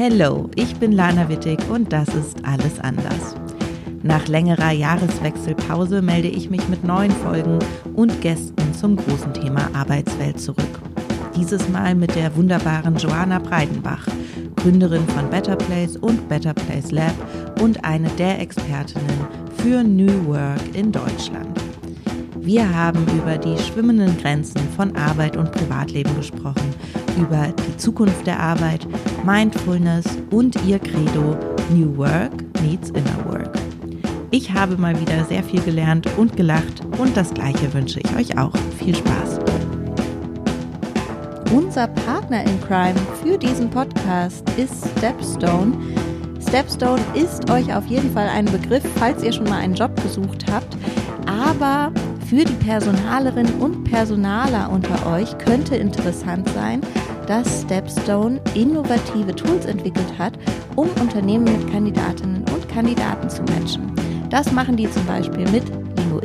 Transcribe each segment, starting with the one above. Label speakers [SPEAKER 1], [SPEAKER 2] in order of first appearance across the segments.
[SPEAKER 1] Hello, ich bin Lana Wittig und das ist Alles anders. Nach längerer Jahreswechselpause melde ich mich mit neuen Folgen und Gästen zum großen Thema Arbeitswelt zurück. Dieses Mal mit der wunderbaren Joanna Breidenbach, Gründerin von Better Place und Better Place Lab und eine der Expertinnen für New Work in Deutschland. Wir haben über die schwimmenden Grenzen von Arbeit und Privatleben gesprochen, über die Zukunft der Arbeit, Mindfulness und ihr Credo New Work meets Inner Work. Ich habe mal wieder sehr viel gelernt und gelacht und das gleiche wünsche ich euch auch. Viel Spaß. Unser Partner in Crime für diesen Podcast ist Stepstone. Stepstone ist euch auf jeden Fall ein Begriff, falls ihr schon mal einen Job gesucht habt. Aber für die Personalerinnen und Personaler unter euch könnte interessant sein, dass Stepstone innovative Tools entwickelt hat, um Unternehmen mit Kandidatinnen und Kandidaten zu matchen. Das machen die zum Beispiel mit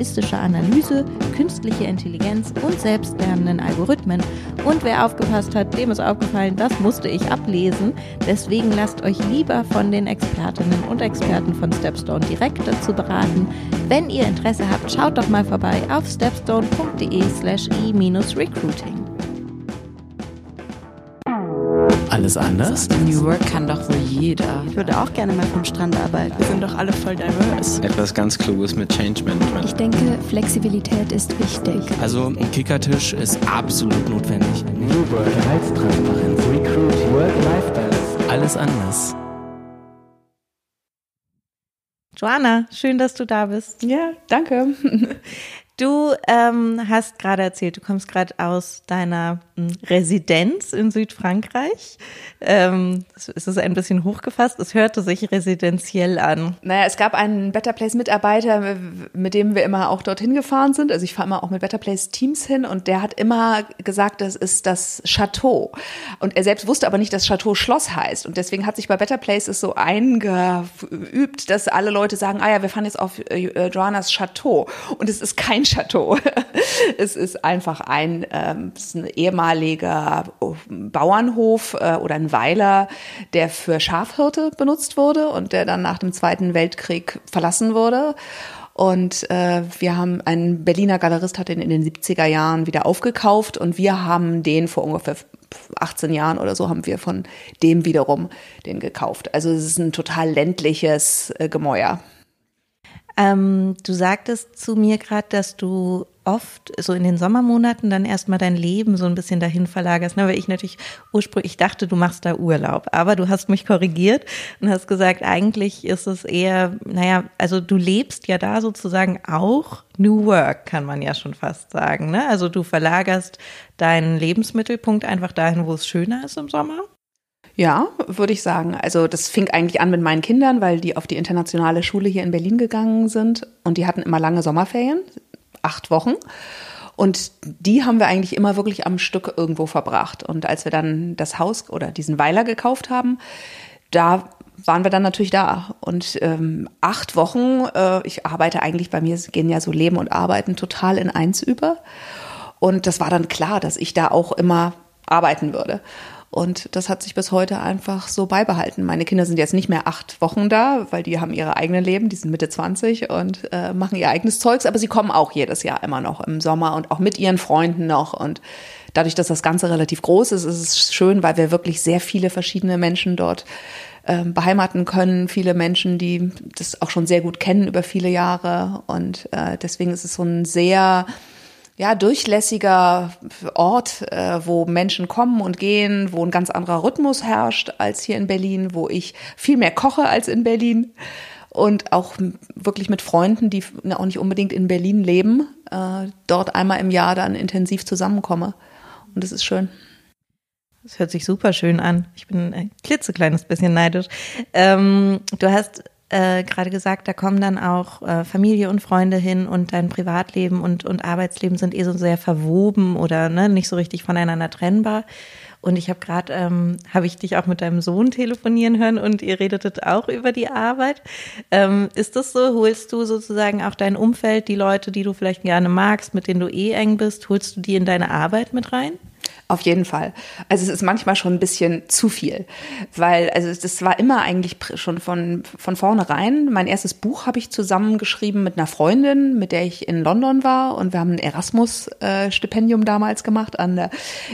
[SPEAKER 1] linguistischer Analyse, künstliche Intelligenz und selbstlernenden Algorithmen. Und wer aufgepasst hat, dem ist aufgefallen, das musste ich ablesen. Deswegen lasst euch lieber von den Expertinnen und Experten von Stepstone direkt dazu beraten. Wenn ihr Interesse habt, schaut doch mal vorbei auf stepstone.de slash e-recruiting.
[SPEAKER 2] Alles anders?
[SPEAKER 3] New Work kann doch wohl jeder.
[SPEAKER 4] Ich würde auch gerne mal vom Strand arbeiten.
[SPEAKER 5] Wir sind doch alle voll diverse.
[SPEAKER 6] Etwas ganz Kluges mit Change Management.
[SPEAKER 7] Ich denke, Flexibilität ist wichtig.
[SPEAKER 2] Also ein Kickertisch ist absolut notwendig.
[SPEAKER 8] New Work, Gehaltstransparenz, Recruiting, Work-Life-Balance.
[SPEAKER 2] Alles anders.
[SPEAKER 1] Joanna, schön, dass du da bist.
[SPEAKER 5] Ja, danke.
[SPEAKER 1] Du ähm, hast gerade erzählt, du kommst gerade aus deiner hm, Residenz in Südfrankreich. Ähm, es ist ein bisschen hochgefasst, es hörte sich residenziell an.
[SPEAKER 5] Naja, es gab einen Better Place Mitarbeiter, mit dem wir immer auch dorthin gefahren sind. Also ich fahre immer auch mit Better Place Teams hin und der hat immer gesagt, das ist das Chateau. Und er selbst wusste aber nicht, dass Chateau Schloss heißt. Und deswegen hat sich bei Better Place es so eingeübt, dass alle Leute sagen, ah ja, wir fahren jetzt auf äh, Joannas Chateau. Und es ist kein Chateau. Es ist einfach ein, ähm, ist ein ehemaliger Bauernhof äh, oder ein Weiler, der für Schafhirte benutzt wurde und der dann nach dem Zweiten Weltkrieg verlassen wurde. Und äh, wir haben, ein Berliner Galerist hat den in den 70er Jahren wieder aufgekauft und wir haben den vor ungefähr 18 Jahren oder so haben wir von dem wiederum den gekauft. Also es ist ein total ländliches äh, Gemäuer.
[SPEAKER 1] Ähm, du sagtest zu mir gerade, dass du oft so in den Sommermonaten dann erstmal dein Leben so ein bisschen dahin verlagerst, ne? weil ich natürlich ursprünglich dachte, du machst da Urlaub, aber du hast mich korrigiert und hast gesagt, eigentlich ist es eher, naja, also du lebst ja da sozusagen auch New Work, kann man ja schon fast sagen, ne? Also du verlagerst deinen Lebensmittelpunkt einfach dahin, wo es schöner ist im Sommer.
[SPEAKER 5] Ja, würde ich sagen. Also das fing eigentlich an mit meinen Kindern, weil die auf die internationale Schule hier in Berlin gegangen sind und die hatten immer lange Sommerferien, acht Wochen. Und die haben wir eigentlich immer wirklich am Stück irgendwo verbracht. Und als wir dann das Haus oder diesen Weiler gekauft haben, da waren wir dann natürlich da. Und ähm, acht Wochen, äh, ich arbeite eigentlich bei mir, gehen ja so Leben und Arbeiten total in eins über. Und das war dann klar, dass ich da auch immer arbeiten würde. Und das hat sich bis heute einfach so beibehalten. Meine Kinder sind jetzt nicht mehr acht Wochen da, weil die haben ihre eigenen Leben, die sind Mitte 20 und äh, machen ihr eigenes Zeugs, aber sie kommen auch jedes Jahr immer noch im Sommer und auch mit ihren Freunden noch. Und dadurch, dass das Ganze relativ groß ist, ist es schön, weil wir wirklich sehr viele verschiedene Menschen dort ähm, beheimaten können. Viele Menschen, die das auch schon sehr gut kennen über viele Jahre. Und äh, deswegen ist es so ein sehr ja, durchlässiger Ort, äh, wo Menschen kommen und gehen, wo ein ganz anderer Rhythmus herrscht als hier in Berlin, wo ich viel mehr koche als in Berlin und auch wirklich mit Freunden, die auch nicht unbedingt in Berlin leben, äh, dort einmal im Jahr dann intensiv zusammenkomme. Und das ist schön.
[SPEAKER 1] Das hört sich super schön an. Ich bin ein klitzekleines bisschen neidisch. Ähm, du hast äh, gerade gesagt, da kommen dann auch äh, Familie und Freunde hin und dein Privatleben und, und Arbeitsleben sind eh so sehr verwoben oder ne, nicht so richtig voneinander trennbar. Und ich habe gerade, ähm, habe ich dich auch mit deinem Sohn telefonieren hören und ihr redetet auch über die Arbeit. Ähm, ist das so? Holst du sozusagen auch dein Umfeld, die Leute, die du vielleicht gerne magst, mit denen du eh eng bist, holst du die in deine Arbeit mit rein?
[SPEAKER 5] Auf jeden Fall. Also es ist manchmal schon ein bisschen zu viel, weil also das war immer eigentlich schon von von vornherein. Mein erstes Buch habe ich zusammengeschrieben mit einer Freundin, mit der ich in London war und wir haben ein Erasmus-Stipendium damals gemacht an der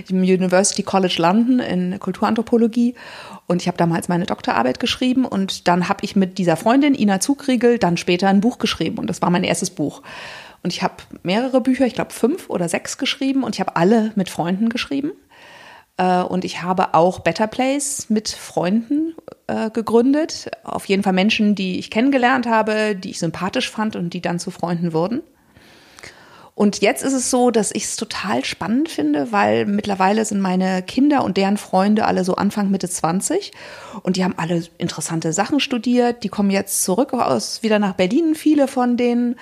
[SPEAKER 5] University College London in Kulturanthropologie und ich habe damals meine Doktorarbeit geschrieben und dann habe ich mit dieser Freundin Ina Zugriegel dann später ein Buch geschrieben und das war mein erstes Buch. Und ich habe mehrere Bücher, ich glaube fünf oder sechs geschrieben und ich habe alle mit Freunden geschrieben. Äh, Und ich habe auch Better Place mit Freunden äh, gegründet. Auf jeden Fall Menschen, die ich kennengelernt habe, die ich sympathisch fand und die dann zu Freunden wurden. Und jetzt ist es so, dass ich es total spannend finde, weil mittlerweile sind meine Kinder und deren Freunde alle so Anfang Mitte 20 und die haben alle interessante Sachen studiert. Die kommen jetzt zurück aus wieder nach Berlin, viele von denen.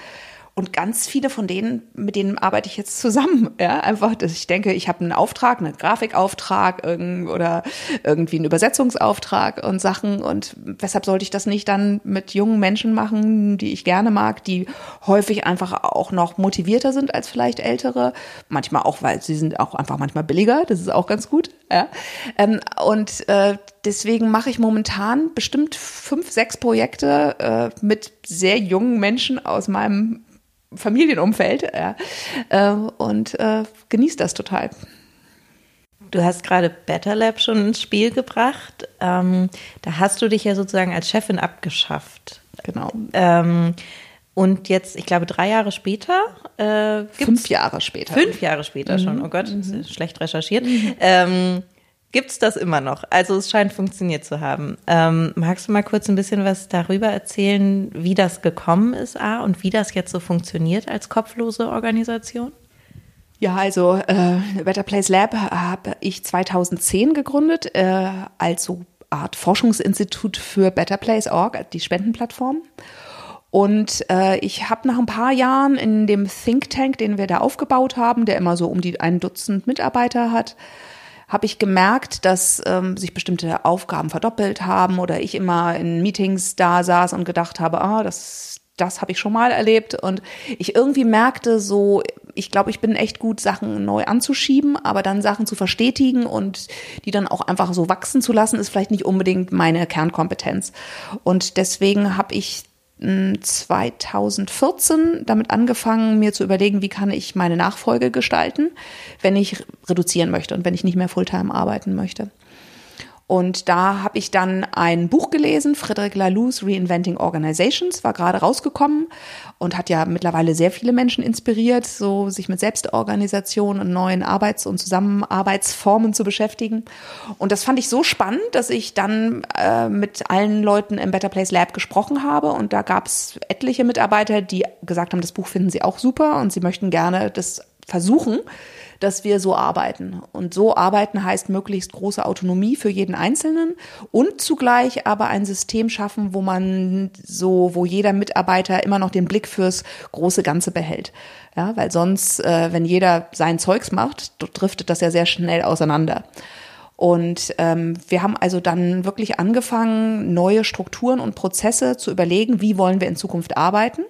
[SPEAKER 5] Und ganz viele von denen, mit denen arbeite ich jetzt zusammen. Ja, einfach, dass ich denke, ich habe einen Auftrag, einen Grafikauftrag oder irgendwie einen Übersetzungsauftrag und Sachen. Und weshalb sollte ich das nicht dann mit jungen Menschen machen, die ich gerne mag, die häufig einfach auch noch motivierter sind als vielleicht ältere. Manchmal auch, weil sie sind auch einfach manchmal billiger. Das ist auch ganz gut. Ja. Ähm, und äh, deswegen mache ich momentan bestimmt fünf, sechs Projekte äh, mit sehr jungen Menschen aus meinem Familienumfeld ja, äh, und äh, genießt das total.
[SPEAKER 1] Du hast gerade Better Lab schon ins Spiel gebracht. Ähm, da hast du dich ja sozusagen als Chefin abgeschafft.
[SPEAKER 5] Genau.
[SPEAKER 1] Ähm, und jetzt, ich glaube, drei Jahre später. Äh,
[SPEAKER 5] Fünf Jahre später.
[SPEAKER 1] Fünf Jahre später schon. Oh Gott, ist schlecht recherchiert. Ähm, Gibt es das immer noch? Also es scheint funktioniert zu haben. Ähm, magst du mal kurz ein bisschen was darüber erzählen, wie das gekommen ist, A, und wie das jetzt so funktioniert als kopflose Organisation?
[SPEAKER 5] Ja, also äh, Better Place Lab habe ich 2010 gegründet äh, als so Art Forschungsinstitut für Better Place Org, die Spendenplattform. Und äh, ich habe nach ein paar Jahren in dem Think Tank, den wir da aufgebaut haben, der immer so um die ein Dutzend Mitarbeiter hat, habe ich gemerkt, dass ähm, sich bestimmte Aufgaben verdoppelt haben oder ich immer in Meetings da saß und gedacht habe, ah, das, das habe ich schon mal erlebt. Und ich irgendwie merkte so, ich glaube, ich bin echt gut, Sachen neu anzuschieben, aber dann Sachen zu verstetigen und die dann auch einfach so wachsen zu lassen, ist vielleicht nicht unbedingt meine Kernkompetenz. Und deswegen habe ich 2014 damit angefangen, mir zu überlegen, wie kann ich meine Nachfolge gestalten, wenn ich reduzieren möchte und wenn ich nicht mehr Fulltime arbeiten möchte. Und da habe ich dann ein Buch gelesen, Frederic Laloux Reinventing Organizations, war gerade rausgekommen und hat ja mittlerweile sehr viele Menschen inspiriert, so sich mit Selbstorganisation und neuen Arbeits- und Zusammenarbeitsformen zu beschäftigen. Und das fand ich so spannend, dass ich dann äh, mit allen Leuten im Better Place Lab gesprochen habe. Und da gab es etliche Mitarbeiter, die gesagt haben, das Buch finden sie auch super und sie möchten gerne das versuchen dass wir so arbeiten. Und so arbeiten heißt möglichst große Autonomie für jeden Einzelnen und zugleich aber ein System schaffen, wo man so, wo jeder Mitarbeiter immer noch den Blick fürs große Ganze behält. Ja, weil sonst, äh, wenn jeder sein Zeugs macht, driftet das ja sehr schnell auseinander. Und ähm, wir haben also dann wirklich angefangen, neue Strukturen und Prozesse zu überlegen, wie wollen wir in Zukunft arbeiten.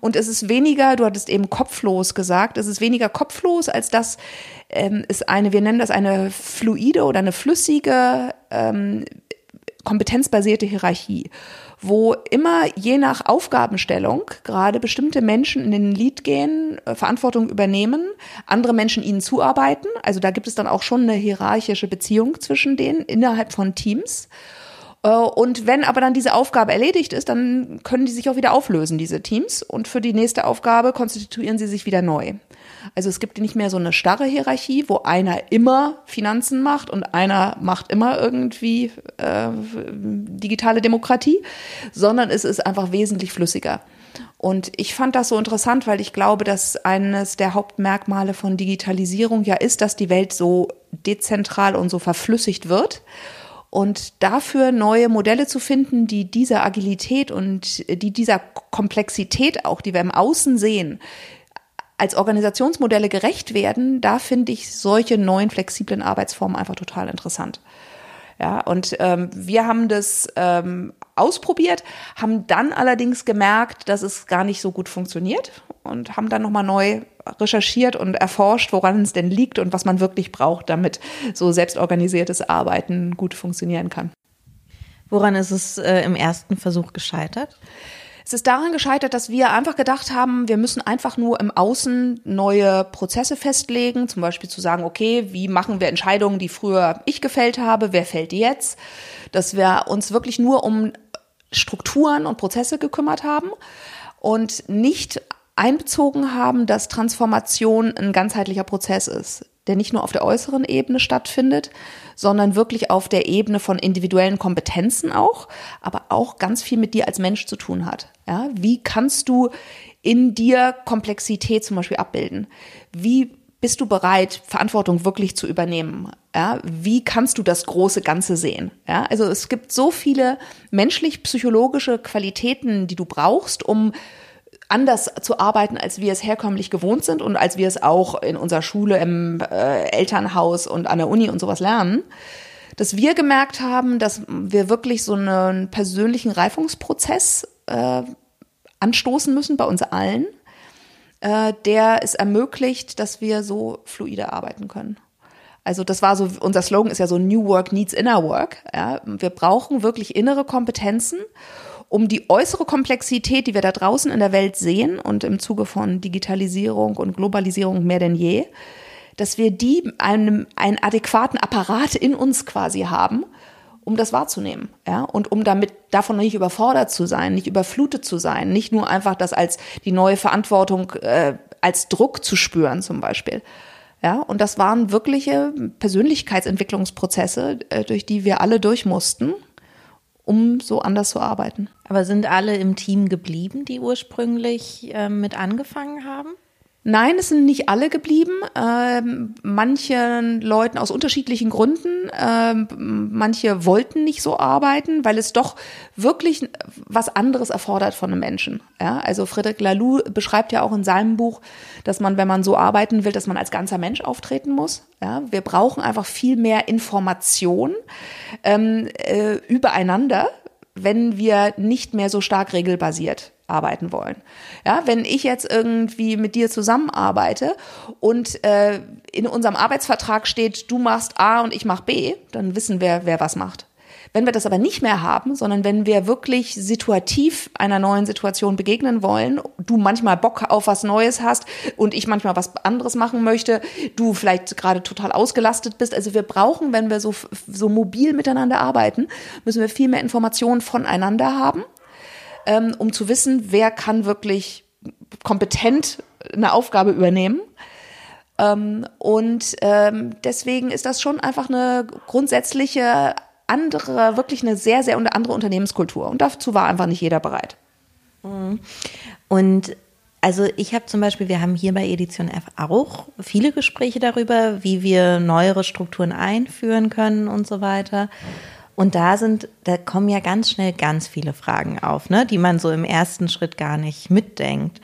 [SPEAKER 5] Und es ist weniger, du hattest eben kopflos gesagt, es ist weniger kopflos, als das ähm, ist eine, wir nennen das eine fluide oder eine flüssige, ähm, kompetenzbasierte Hierarchie, wo immer je nach Aufgabenstellung gerade bestimmte Menschen in den Lead gehen, äh, Verantwortung übernehmen, andere Menschen ihnen zuarbeiten. Also da gibt es dann auch schon eine hierarchische Beziehung zwischen denen innerhalb von Teams. Äh, Und wenn aber dann diese Aufgabe erledigt ist, dann können die sich auch wieder auflösen, diese Teams. Und für die nächste Aufgabe konstituieren sie sich wieder neu. Also es gibt nicht mehr so eine starre Hierarchie, wo einer immer Finanzen macht und einer macht immer irgendwie äh, digitale Demokratie, sondern es ist einfach wesentlich flüssiger. Und ich fand das so interessant, weil ich glaube, dass eines der Hauptmerkmale von Digitalisierung ja ist, dass die Welt so dezentral und so verflüssigt wird. Und dafür neue Modelle zu finden, die dieser Agilität und die dieser Komplexität auch, die wir im Außen sehen, als Organisationsmodelle gerecht werden, da finde ich solche neuen flexiblen Arbeitsformen einfach total interessant. Ja, und ähm, wir haben das ähm, ausprobiert, haben dann allerdings gemerkt, dass es gar nicht so gut funktioniert und haben dann nochmal neu recherchiert und erforscht, woran es denn liegt und was man wirklich braucht, damit so selbstorganisiertes Arbeiten gut funktionieren kann.
[SPEAKER 1] Woran ist es äh, im ersten Versuch gescheitert?
[SPEAKER 5] Es ist daran gescheitert, dass wir einfach gedacht haben, wir müssen einfach nur im Außen neue Prozesse festlegen, zum Beispiel zu sagen, okay, wie machen wir Entscheidungen, die früher ich gefällt habe, wer fällt die jetzt? Dass wir uns wirklich nur um Strukturen und Prozesse gekümmert haben und nicht einbezogen haben, dass Transformation ein ganzheitlicher Prozess ist, der nicht nur auf der äußeren Ebene stattfindet, sondern wirklich auf der Ebene von individuellen Kompetenzen auch, aber auch ganz viel mit dir als Mensch zu tun hat. Ja, wie kannst du in dir Komplexität zum Beispiel abbilden? Wie bist du bereit, Verantwortung wirklich zu übernehmen? Ja, wie kannst du das große Ganze sehen? Ja, also es gibt so viele menschlich-psychologische Qualitäten, die du brauchst, um anders zu arbeiten, als wir es herkömmlich gewohnt sind und als wir es auch in unserer Schule, im äh, Elternhaus und an der Uni und sowas lernen, dass wir gemerkt haben, dass wir wirklich so einen persönlichen Reifungsprozess äh, anstoßen müssen bei uns allen, äh, der es ermöglicht, dass wir so fluide arbeiten können. Also das war so, unser Slogan ist ja so New Work needs Inner Work. Ja. Wir brauchen wirklich innere Kompetenzen um die äußere Komplexität, die wir da draußen in der Welt sehen und im Zuge von Digitalisierung und Globalisierung mehr denn je, dass wir die einem, einen adäquaten Apparat in uns quasi haben, um das wahrzunehmen, ja, und um damit davon nicht überfordert zu sein, nicht überflutet zu sein, nicht nur einfach das als die neue Verantwortung äh, als Druck zu spüren zum Beispiel. Ja, und das waren wirkliche Persönlichkeitsentwicklungsprozesse, äh, durch die wir alle durch mussten um so anders zu arbeiten.
[SPEAKER 1] Aber sind alle im Team geblieben, die ursprünglich äh, mit angefangen haben?
[SPEAKER 5] Nein, es sind nicht alle geblieben. Ähm, manchen Leuten aus unterschiedlichen Gründen. Ähm, manche wollten nicht so arbeiten, weil es doch wirklich was anderes erfordert von einem Menschen. Ja, also Frederic Laloux beschreibt ja auch in seinem Buch, dass man, wenn man so arbeiten will, dass man als ganzer Mensch auftreten muss. Ja, wir brauchen einfach viel mehr Information ähm, äh, übereinander, wenn wir nicht mehr so stark regelbasiert arbeiten wollen. Ja, wenn ich jetzt irgendwie mit dir zusammenarbeite und äh, in unserem Arbeitsvertrag steht, du machst A und ich mach B, dann wissen wir, wer was macht. Wenn wir das aber nicht mehr haben, sondern wenn wir wirklich situativ einer neuen Situation begegnen wollen, du manchmal Bock auf was Neues hast und ich manchmal was anderes machen möchte, du vielleicht gerade total ausgelastet bist. Also wir brauchen, wenn wir so, so mobil miteinander arbeiten, müssen wir viel mehr Informationen voneinander haben ähm, um zu wissen, wer kann wirklich kompetent eine Aufgabe übernehmen. Ähm, und ähm, deswegen ist das schon einfach eine grundsätzliche andere, wirklich eine sehr, sehr andere Unternehmenskultur. Und dazu war einfach nicht jeder bereit.
[SPEAKER 1] Mhm. Und also ich habe zum Beispiel, wir haben hier bei Edition F auch viele Gespräche darüber, wie wir neuere Strukturen einführen können und so weiter. Und da sind, da kommen ja ganz schnell ganz viele Fragen auf, ne, die man so im ersten Schritt gar nicht mitdenkt.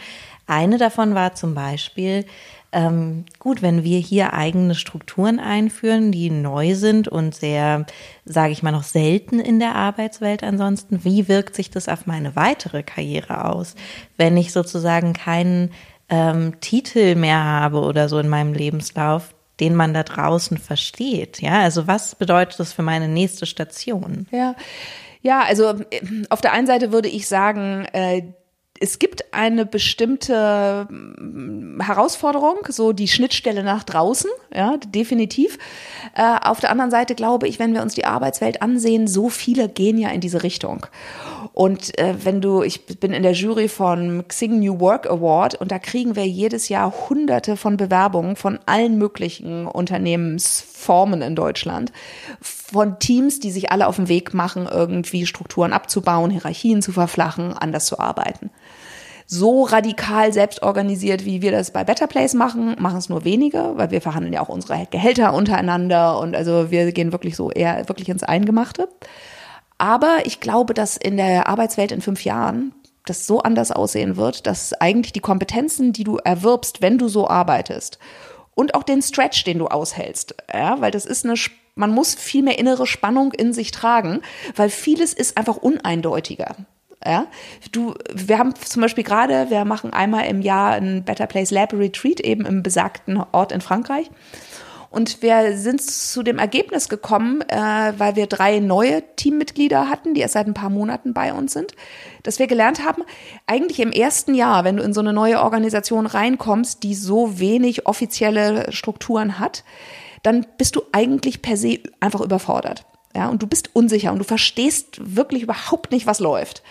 [SPEAKER 1] Eine davon war zum Beispiel, ähm, gut, wenn wir hier eigene Strukturen einführen, die neu sind und sehr, sage ich mal, noch selten in der Arbeitswelt ansonsten, wie wirkt sich das auf meine weitere Karriere aus, wenn ich sozusagen keinen ähm, Titel mehr habe oder so in meinem Lebenslauf, den man da draußen versteht. Ja, also was bedeutet das für meine nächste Station?
[SPEAKER 5] Ja. Ja, also äh, auf der einen Seite würde ich sagen, äh, es gibt eine bestimmte mm, Herausforderung, so die Schnittstelle nach draußen, ja, definitiv. Äh, auf der anderen Seite glaube ich, wenn wir uns die Arbeitswelt ansehen, so viele gehen ja in diese Richtung. Und äh, wenn du, ich bin in der Jury von Xing New Work Award und da kriegen wir jedes Jahr hunderte von Bewerbungen von allen möglichen Unternehmensformen in Deutschland, von Teams, die sich alle auf den Weg machen, irgendwie Strukturen abzubauen, Hierarchien zu verflachen, anders zu arbeiten so radikal selbst organisiert, wie wir das bei Better Place machen, machen es nur wenige, weil wir verhandeln ja auch unsere Gehälter untereinander und also wir gehen wirklich so eher wirklich ins Eingemachte. Aber ich glaube, dass in der Arbeitswelt in fünf Jahren das so anders aussehen wird, dass eigentlich die Kompetenzen, die du erwirbst, wenn du so arbeitest und auch den Stretch, den du aushältst, ja, weil das ist eine man muss viel mehr innere Spannung in sich tragen, weil vieles ist einfach uneindeutiger. Ja, du, wir haben zum Beispiel gerade, wir machen einmal im Jahr ein Better Place Lab Retreat eben im besagten Ort in Frankreich. Und wir sind zu dem Ergebnis gekommen, äh, weil wir drei neue Teammitglieder hatten, die erst seit ein paar Monaten bei uns sind, dass wir gelernt haben, eigentlich im ersten Jahr, wenn du in so eine neue Organisation reinkommst, die so wenig offizielle Strukturen hat, dann bist du eigentlich per se einfach überfordert. Ja, und du bist unsicher und du verstehst wirklich überhaupt nicht, was läuft.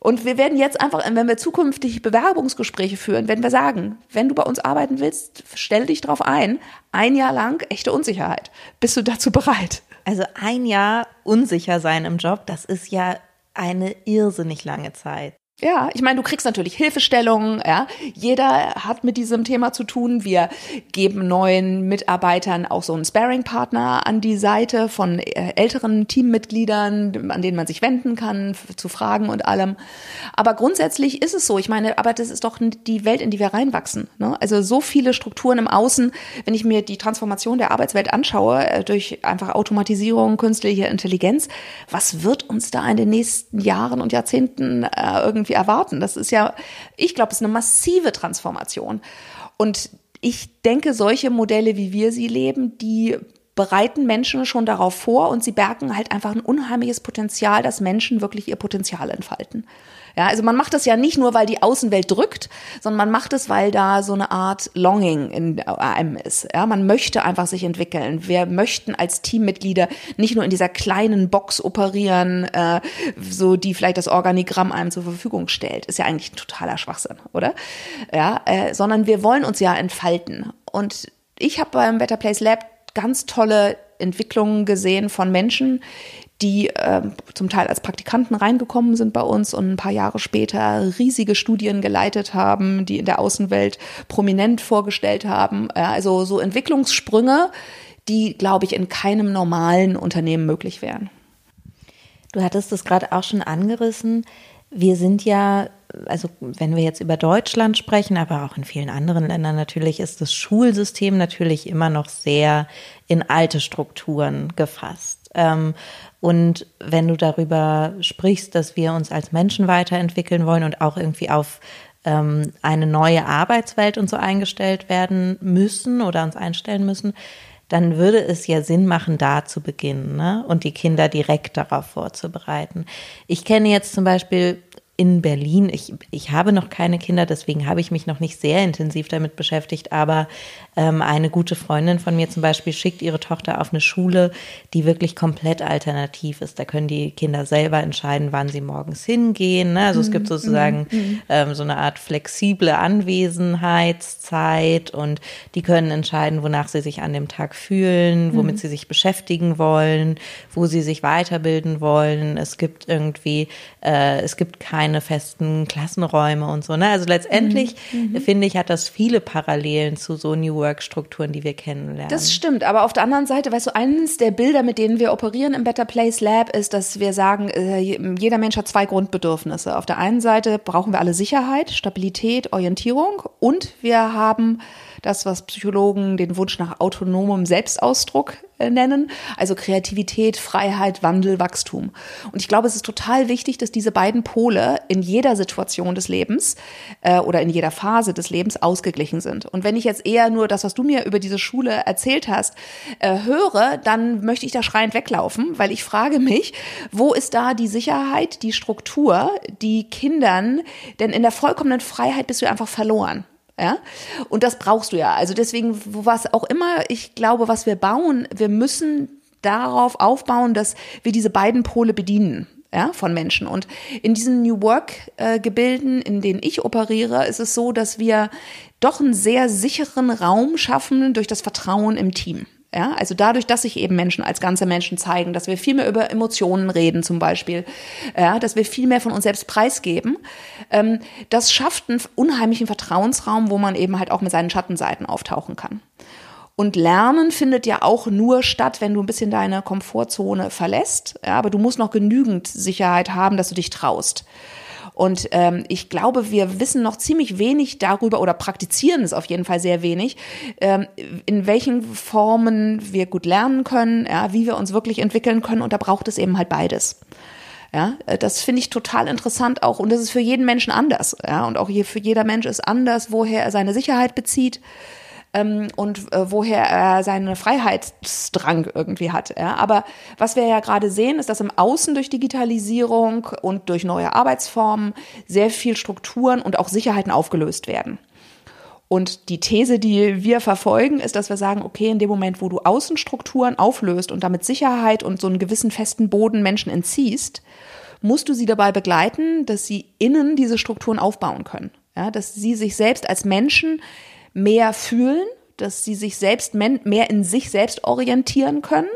[SPEAKER 5] Und wir werden jetzt einfach, wenn wir zukünftig Bewerbungsgespräche führen, werden wir sagen, wenn du bei uns arbeiten willst, stell dich drauf ein. Ein Jahr lang echte Unsicherheit. Bist du dazu bereit?
[SPEAKER 1] Also ein Jahr unsicher sein im Job, das ist ja eine irrsinnig lange Zeit.
[SPEAKER 5] Ja, ich meine, du kriegst natürlich Hilfestellungen, ja. Jeder hat mit diesem Thema zu tun. Wir geben neuen Mitarbeitern auch so einen Sparing-Partner an die Seite von äh, älteren Teammitgliedern, an denen man sich wenden kann, zu Fragen und allem. Aber grundsätzlich ist es so. Ich meine, aber das ist doch die Welt, in die wir reinwachsen. Ne? Also so viele Strukturen im Außen, wenn ich mir die Transformation der Arbeitswelt anschaue, äh, durch einfach Automatisierung, künstliche Intelligenz, was wird uns da in den nächsten Jahren und Jahrzehnten äh, irgendwie irgendwie erwarten. Das ist ja, ich glaube, es ist eine massive Transformation. Und ich denke, solche Modelle, wie wir sie leben, die bereiten Menschen schon darauf vor und sie bergen halt einfach ein unheimliches Potenzial, dass Menschen wirklich ihr Potenzial entfalten. Ja, also man macht das ja nicht nur, weil die Außenwelt drückt, sondern man macht es, weil da so eine Art Longing in einem ist. Ja, man möchte einfach sich entwickeln. Wir möchten als Teammitglieder nicht nur in dieser kleinen Box operieren, äh, so die vielleicht das Organigramm einem zur Verfügung stellt. Ist ja eigentlich ein totaler Schwachsinn, oder? Ja, äh, sondern wir wollen uns ja entfalten. Und ich habe beim Better Place Lab ganz tolle Entwicklungen gesehen von Menschen, die äh, zum Teil als Praktikanten reingekommen sind bei uns und ein paar Jahre später riesige Studien geleitet haben, die in der Außenwelt prominent vorgestellt haben. Ja, also so Entwicklungssprünge, die, glaube ich, in keinem normalen Unternehmen möglich wären.
[SPEAKER 1] Du hattest es gerade auch schon angerissen. Wir sind ja, also wenn wir jetzt über Deutschland sprechen, aber auch in vielen anderen Ländern natürlich, ist das Schulsystem natürlich immer noch sehr in alte Strukturen gefasst. Und wenn du darüber sprichst, dass wir uns als Menschen weiterentwickeln wollen und auch irgendwie auf ähm, eine neue Arbeitswelt und so eingestellt werden müssen oder uns einstellen müssen, dann würde es ja Sinn machen, da zu beginnen ne? und die Kinder direkt darauf vorzubereiten. Ich kenne jetzt zum Beispiel in Berlin. Ich, ich habe noch keine Kinder, deswegen habe ich mich noch nicht sehr intensiv damit beschäftigt, aber ähm, eine gute Freundin von mir zum Beispiel schickt ihre Tochter auf eine Schule, die wirklich komplett alternativ ist. Da können die Kinder selber entscheiden, wann sie morgens hingehen. Ne? Also es gibt mhm. sozusagen mhm. mhm. ähm, so eine Art flexible Anwesenheitszeit und die können entscheiden, wonach sie sich an dem Tag fühlen, womit mhm. sie sich beschäftigen wollen, wo sie sich weiterbilden wollen. Es gibt irgendwie, äh, es gibt keine keine festen Klassenräume und so. Ne? Also letztendlich, mhm. mhm. finde ich, hat das viele Parallelen zu so New Work-Strukturen, die wir kennenlernen.
[SPEAKER 5] Das stimmt, aber auf der anderen Seite, weißt du, eines der Bilder, mit denen wir operieren im Better Place Lab, ist, dass wir sagen, äh, jeder Mensch hat zwei Grundbedürfnisse. Auf der einen Seite brauchen wir alle Sicherheit, Stabilität, Orientierung und wir haben das, was Psychologen den Wunsch nach autonomem Selbstausdruck äh, nennen, also Kreativität, Freiheit, Wandel, Wachstum. Und ich glaube, es ist total wichtig, dass diese beiden Pole in jeder Situation des Lebens äh, oder in jeder Phase des Lebens ausgeglichen sind. Und wenn ich jetzt eher nur das, was du mir über diese Schule erzählt hast, äh, höre, dann möchte ich da schreiend weglaufen, weil ich frage mich, wo ist da die Sicherheit, die Struktur, die Kindern, denn in der vollkommenen Freiheit bist du einfach verloren. Ja, und das brauchst du ja. Also deswegen, was auch immer ich glaube, was wir bauen, wir müssen darauf aufbauen, dass wir diese beiden Pole bedienen. Ja, von Menschen. Und in diesen New Work-Gebilden, äh, in denen ich operiere, ist es so, dass wir doch einen sehr sicheren Raum schaffen durch das Vertrauen im Team. Ja, also dadurch, dass sich eben Menschen als ganze Menschen zeigen, dass wir viel mehr über Emotionen reden zum Beispiel, ja, dass wir viel mehr von uns selbst preisgeben, ähm, das schafft einen unheimlichen Vertrauensraum, wo man eben halt auch mit seinen Schattenseiten auftauchen kann. Und Lernen findet ja auch nur statt, wenn du ein bisschen deine Komfortzone verlässt. Ja, aber du musst noch genügend Sicherheit haben, dass du dich traust. Und ähm, ich glaube, wir wissen noch ziemlich wenig darüber oder praktizieren es auf jeden Fall sehr wenig, ähm, in welchen Formen wir gut lernen können, ja, wie wir uns wirklich entwickeln können. Und da braucht es eben halt beides. Ja, äh, das finde ich total interessant auch und das ist für jeden Menschen anders. Ja, und auch hier für jeder Mensch ist anders, woher er seine Sicherheit bezieht ähm, und äh, woher er seinen Freiheitsdrang irgendwie hat. Ja. Aber was wir ja gerade sehen, ist, dass im Außen durch Digitalisierung und durch neue Arbeitsformen sehr viel Strukturen und auch Sicherheiten aufgelöst werden. Und die These, die wir verfolgen, ist, dass wir sagen, okay, in dem Moment, wo du Außenstrukturen auflöst und damit Sicherheit und so einen gewissen festen Boden Menschen entziehst, musst du sie dabei begleiten, dass sie innen diese Strukturen aufbauen können. Ja, dass sie sich selbst als Menschen mehr fühlen, dass sie sich selbst mehr in sich selbst orientieren können,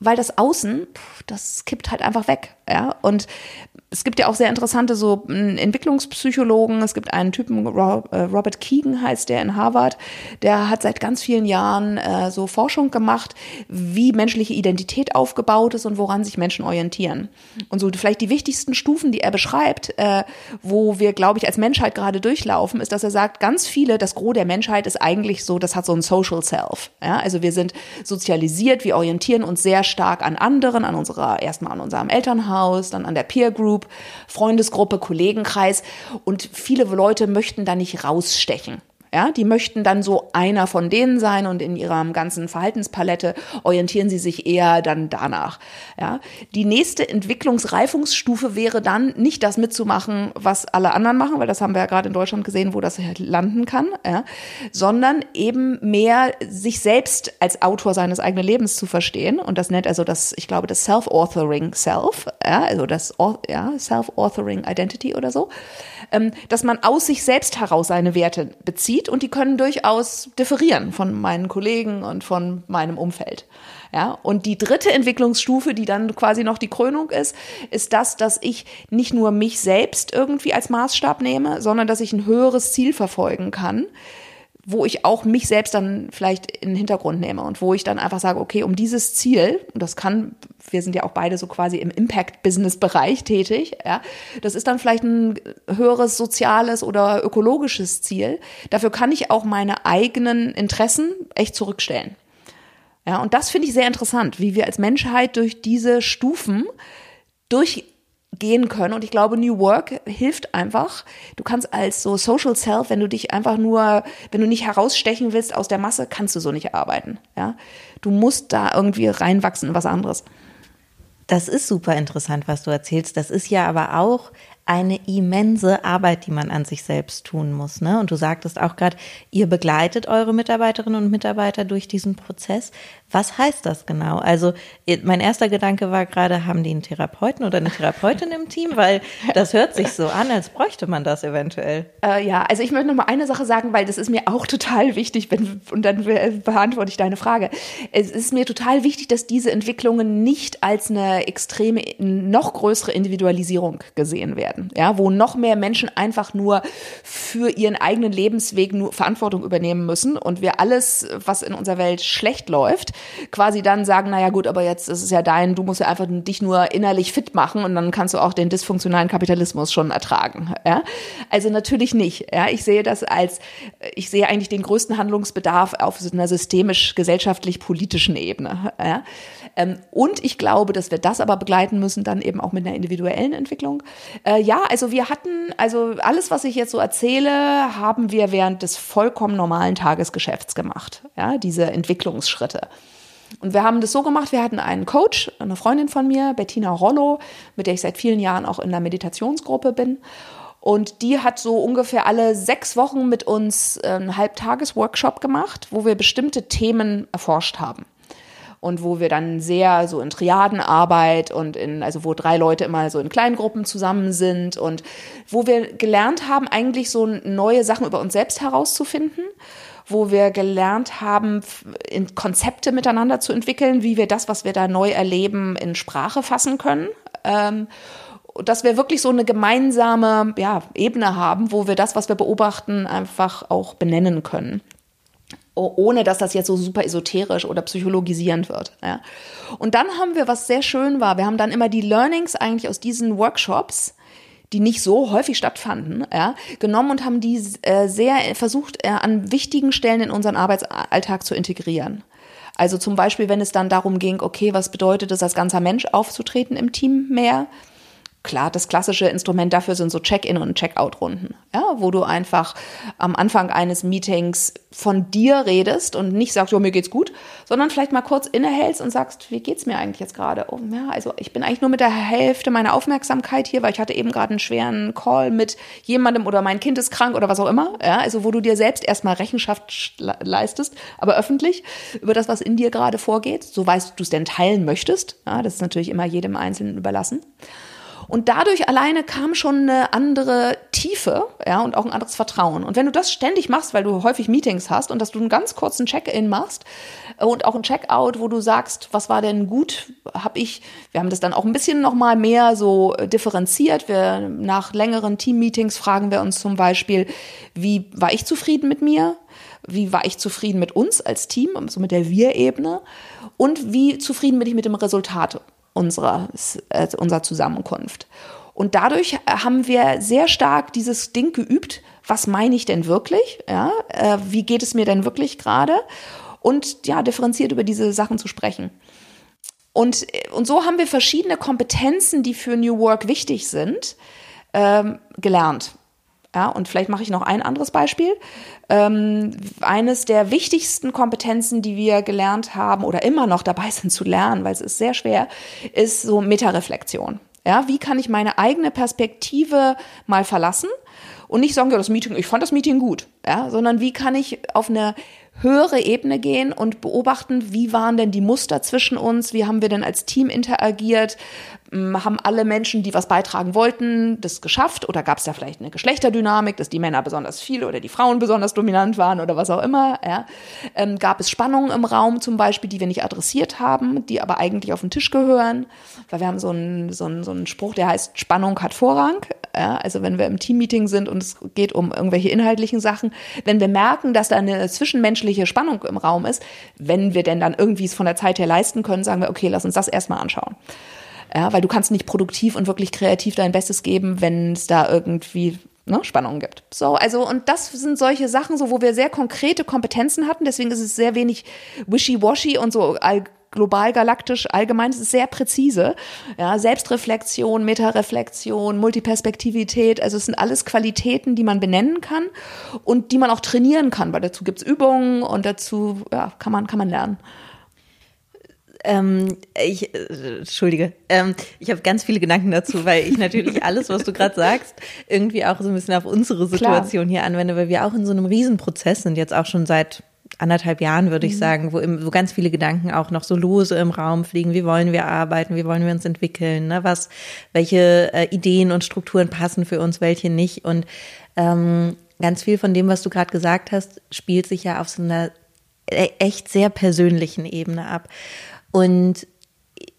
[SPEAKER 5] weil das Außen, das kippt halt einfach weg. Ja, und es gibt ja auch sehr interessante so hm, Entwicklungspsychologen. Es gibt einen Typen, äh, Robert Keegan heißt der in Harvard, der hat seit ganz vielen Jahren äh, so Forschung gemacht, wie menschliche Identität aufgebaut ist und woran sich Menschen orientieren. Und so vielleicht die wichtigsten Stufen, die er beschreibt, äh, wo wir, glaube ich, als Menschheit gerade durchlaufen, ist, dass er sagt, ganz viele, das Gros der Menschheit ist eigentlich so, das hat so ein Social Self. Ja? Also wir sind sozialisiert, wir orientieren uns sehr stark an anderen, an unserer, erstmal an unserem Elternhaus, dann an der Peer Group Freundesgruppe, Kollegenkreis und viele Leute möchten da nicht rausstechen. Ja, die möchten dann so einer von denen sein und in ihrer ganzen Verhaltenspalette orientieren sie sich eher dann danach. Ja, die nächste Entwicklungsreifungsstufe wäre dann nicht das mitzumachen, was alle anderen machen, weil das haben wir ja gerade in Deutschland gesehen, wo das halt landen kann, ja, sondern eben mehr sich selbst als Autor seines eigenen Lebens zu verstehen und das nennt also das, ich glaube, das Self-Authoring Self, ja, also das ja, Self-Authoring Identity oder so, dass man aus sich selbst heraus seine Werte bezieht und die können durchaus differieren von meinen Kollegen und von meinem Umfeld. Ja, und die dritte Entwicklungsstufe, die dann quasi noch die Krönung ist, ist das, dass ich nicht nur mich selbst irgendwie als Maßstab nehme, sondern dass ich ein höheres Ziel verfolgen kann, wo ich auch mich selbst dann vielleicht in den Hintergrund nehme und wo ich dann einfach sage, okay, um dieses Ziel, und das kann, wir sind ja auch beide so quasi im Impact-Business-Bereich tätig, ja, das ist dann vielleicht ein höheres soziales oder ökologisches Ziel. Dafür kann ich auch meine eigenen Interessen echt zurückstellen. Ja, und das finde ich sehr interessant, wie wir als Menschheit durch diese Stufen durch gehen können. Und ich glaube, New Work hilft einfach. Du kannst als so Social Self, wenn du dich einfach nur, wenn du nicht herausstechen willst aus der Masse, kannst du so nicht arbeiten. Ja, du musst da irgendwie reinwachsen in was anderes.
[SPEAKER 1] Das ist super interessant, was du erzählst. Das ist ja aber auch eine immense Arbeit, die man an sich selbst tun muss. Ne? Und du sagtest auch gerade, ihr begleitet eure Mitarbeiterinnen und Mitarbeiter durch diesen Prozess. Was heißt das genau? Also mein erster Gedanke war gerade, haben die einen Therapeuten oder eine Therapeutin im Team? Weil das hört sich so an, als bräuchte man das eventuell.
[SPEAKER 5] Äh, ja, also ich möchte noch mal eine Sache sagen, weil das ist mir auch total wichtig, wenn, und dann beantworte ich deine Frage. Es ist mir total wichtig, dass diese Entwicklungen nicht als eine extreme, noch größere Individualisierung gesehen werden. Ja, wo noch mehr Menschen einfach nur für ihren eigenen Lebensweg nur Verantwortung übernehmen müssen und wir alles, was in unserer Welt schlecht läuft, quasi dann sagen, naja gut, aber jetzt ist es ja dein, du musst ja einfach dich nur innerlich fit machen und dann kannst du auch den dysfunktionalen Kapitalismus schon ertragen. Ja? Also natürlich nicht. Ja? Ich sehe das als, ich sehe eigentlich den größten Handlungsbedarf auf einer systemisch-gesellschaftlich-politischen Ebene. Ja? Ähm, und ich glaube, dass wir das aber begleiten müssen, dann eben auch mit einer individuellen Entwicklung. Äh, ja, also wir hatten, also alles, was ich jetzt so erzähle, haben wir während des vollkommen normalen Tagesgeschäfts gemacht. Ja, diese Entwicklungsschritte. Und wir haben das so gemacht, wir hatten einen Coach, eine Freundin von mir, Bettina Rollo, mit der ich seit vielen Jahren auch in der Meditationsgruppe bin. Und die hat so ungefähr alle sechs Wochen mit uns einen Halbtages-Workshop gemacht, wo wir bestimmte Themen erforscht haben und wo wir dann sehr so in Triadenarbeit und in, also wo drei Leute immer so in Kleingruppen zusammen sind und wo wir gelernt haben, eigentlich so neue Sachen über uns selbst herauszufinden wo wir gelernt haben, in Konzepte miteinander zu entwickeln, wie wir das, was wir da neu erleben, in Sprache fassen können. Ähm, dass wir wirklich so eine gemeinsame ja, Ebene haben, wo wir das, was wir beobachten, einfach auch benennen können ohne dass das jetzt so super esoterisch oder psychologisierend wird. Ja. Und dann haben wir, was sehr schön war, wir haben dann immer die Learnings eigentlich aus diesen Workshops, die nicht so häufig stattfanden, ja, genommen und haben die äh, sehr versucht, äh, an wichtigen Stellen in unseren Arbeitsalltag zu integrieren. Also zum Beispiel, wenn es dann darum ging, okay, was bedeutet es als ganzer Mensch aufzutreten im Team mehr? Klar, das klassische Instrument dafür sind so Check-in und Check-out-Runden, ja, wo du einfach am Anfang eines Meetings von dir redest und nicht sagst, ja, mir geht's gut, sondern vielleicht mal kurz innehältst und sagst, wie geht's mir eigentlich jetzt gerade? Oh, ja, also ich bin eigentlich nur mit der Hälfte meiner Aufmerksamkeit hier, weil ich hatte eben gerade einen schweren Call mit jemandem oder mein Kind ist krank oder was auch immer, ja, also wo du dir selbst erstmal Rechenschaft leistest, aber öffentlich über das, was in dir gerade vorgeht, so weißt du es denn teilen möchtest, ja, das ist natürlich immer jedem Einzelnen überlassen. Und dadurch alleine kam schon eine andere Tiefe, ja, und auch ein anderes Vertrauen. Und wenn du das ständig machst, weil du häufig Meetings hast und dass du einen ganz kurzen Check-in machst äh, und auch ein Check-out, wo du sagst, was war denn gut, habe ich, wir haben das dann auch ein bisschen noch mal mehr so äh, differenziert. Wir nach längeren Team-Meetings fragen wir uns zum Beispiel, wie war ich zufrieden mit mir? Wie war ich zufrieden mit uns als Team, so also mit der Wir-Ebene? Und wie zufrieden bin ich mit dem Resultat? Unserer, äh, unserer Zusammenkunft. Und dadurch haben wir sehr stark dieses Ding geübt, was meine ich denn wirklich? Ja, äh, wie geht es mir denn wirklich gerade? Und ja, differenziert über diese Sachen zu sprechen. Und, und so haben wir verschiedene Kompetenzen, die für New Work wichtig sind, ähm, gelernt. Ja, und vielleicht mache ich noch ein anderes Beispiel. Ähm, eines der wichtigsten Kompetenzen, die wir gelernt haben oder immer noch dabei sind zu lernen, weil es ist sehr schwer, ist so Metareflexion. Ja, wie kann ich meine eigene Perspektive mal verlassen und nicht sagen, ja, das Meeting, ich fand das Meeting gut, ja, sondern wie kann ich auf eine höhere Ebene gehen und beobachten, wie waren denn die Muster zwischen uns, wie haben wir denn als Team interagiert, haben alle Menschen, die was beitragen wollten, das geschafft oder gab es da vielleicht eine Geschlechterdynamik, dass die Männer besonders viel oder die Frauen besonders dominant waren oder was auch immer. Ja. Ähm, gab es Spannungen im Raum zum Beispiel, die wir nicht adressiert haben, die aber eigentlich auf den Tisch gehören, weil wir haben so einen, so einen, so einen Spruch, der heißt, Spannung hat Vorrang. Ja. Also wenn wir im Teammeeting sind und es geht um irgendwelche inhaltlichen Sachen, wenn wir merken, dass da eine zwischenmenschliche Spannung im Raum ist, wenn wir denn dann irgendwie es von der Zeit her leisten können, sagen wir, okay, lass uns das erstmal anschauen. Ja, weil du kannst nicht produktiv und wirklich kreativ dein Bestes geben, wenn es da irgendwie ne, Spannungen gibt. So, also und das sind solche Sachen, so wo wir sehr konkrete Kompetenzen hatten. Deswegen ist es sehr wenig wishy-washy und so all, global galaktisch allgemein. Es ist sehr präzise. Ja, Selbstreflexion, Metareflexion, Multiperspektivität. Also es sind alles Qualitäten, die man benennen kann und die man auch trainieren kann, weil dazu gibt's Übungen und dazu ja, kann man kann man lernen.
[SPEAKER 1] Ähm, ich, äh, Entschuldige, ähm, ich habe ganz viele Gedanken dazu, weil ich natürlich alles, was du gerade sagst, irgendwie auch so ein bisschen auf unsere Situation Klar. hier anwende, weil wir auch in so einem Riesenprozess sind, jetzt auch schon seit anderthalb Jahren, würde ich mhm. sagen, wo, im, wo ganz viele Gedanken auch noch so lose im Raum fliegen. Wie wollen wir arbeiten? Wie wollen wir uns entwickeln? Ne? Was, welche äh, Ideen und Strukturen passen für uns, welche nicht? Und ähm, ganz viel von dem, was du gerade gesagt hast, spielt sich ja auf so einer e-, echt sehr persönlichen Ebene ab. Und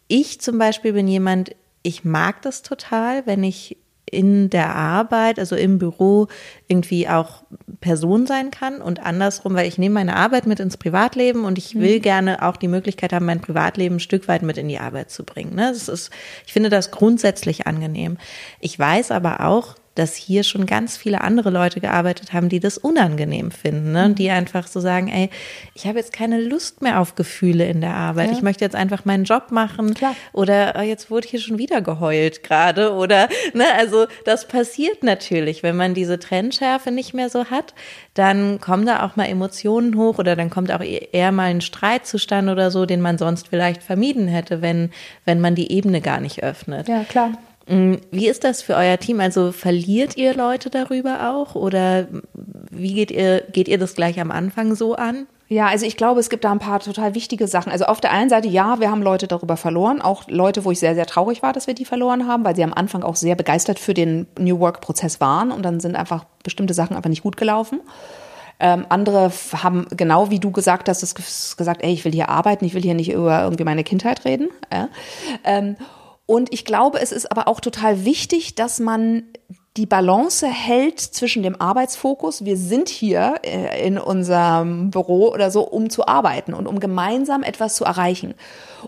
[SPEAKER 1] ich zum Beispiel bin jemand, ich mag das total, wenn ich in der Arbeit, also im Büro, irgendwie auch Person sein kann und andersrum, weil ich nehme meine Arbeit mit ins Privatleben und ich will mhm. gerne auch die Möglichkeit haben, mein Privatleben ein Stück weit mit in die Arbeit zu bringen. Ne? Das ist, ich finde das grundsätzlich angenehm. Ich weiß aber auch, dass hier schon ganz viele andere Leute gearbeitet haben, die das unangenehm finden, ne? die einfach so sagen, ey, ich habe jetzt keine Lust mehr auf Gefühle in der Arbeit. Ja. Ich möchte jetzt einfach meinen Job machen Klar. oder oh, jetzt wurde hier schon wieder geheult gerade oder ne, also das passiert natürlich, wenn man diese Trennschärfe nicht mehr so hat, dann kommen da auch mal Emotionen hoch oder dann kommt auch e-, eher mal ein Streit zustande oder so, den man sonst vielleicht vermieden hätte, wenn wenn man die Ebene gar nicht öffnet.
[SPEAKER 5] Ja, klar.
[SPEAKER 1] Mm, wie ist das für euer Team? Also verliert ihr Leute darüber auch oder wie geht ihr, geht ihr das gleich am Anfang so an?
[SPEAKER 5] Ja, also ich glaube, es gibt da ein paar total wichtige Sachen. Also auf der einen Seite, ja, wir haben Leute darüber verloren, auch Leute, wo ich sehr, sehr traurig war, dass wir die verloren haben, weil sie am Anfang auch sehr begeistert für den New Work-Prozess waren und dann sind einfach bestimmte Sachen einfach nicht gut gelaufen. Ähm, andere haben genau wie du gesagt hast, gesagt, ey, ich will hier arbeiten, ich will hier nicht über irgendwie meine Kindheit reden. Ja. Ähm, und ich glaube, es ist aber auch total wichtig, dass man die Balance hält zwischen dem Arbeitsfokus. Wir sind hier äh, in unserem Büro oder so, um zu arbeiten und um gemeinsam etwas zu erreichen.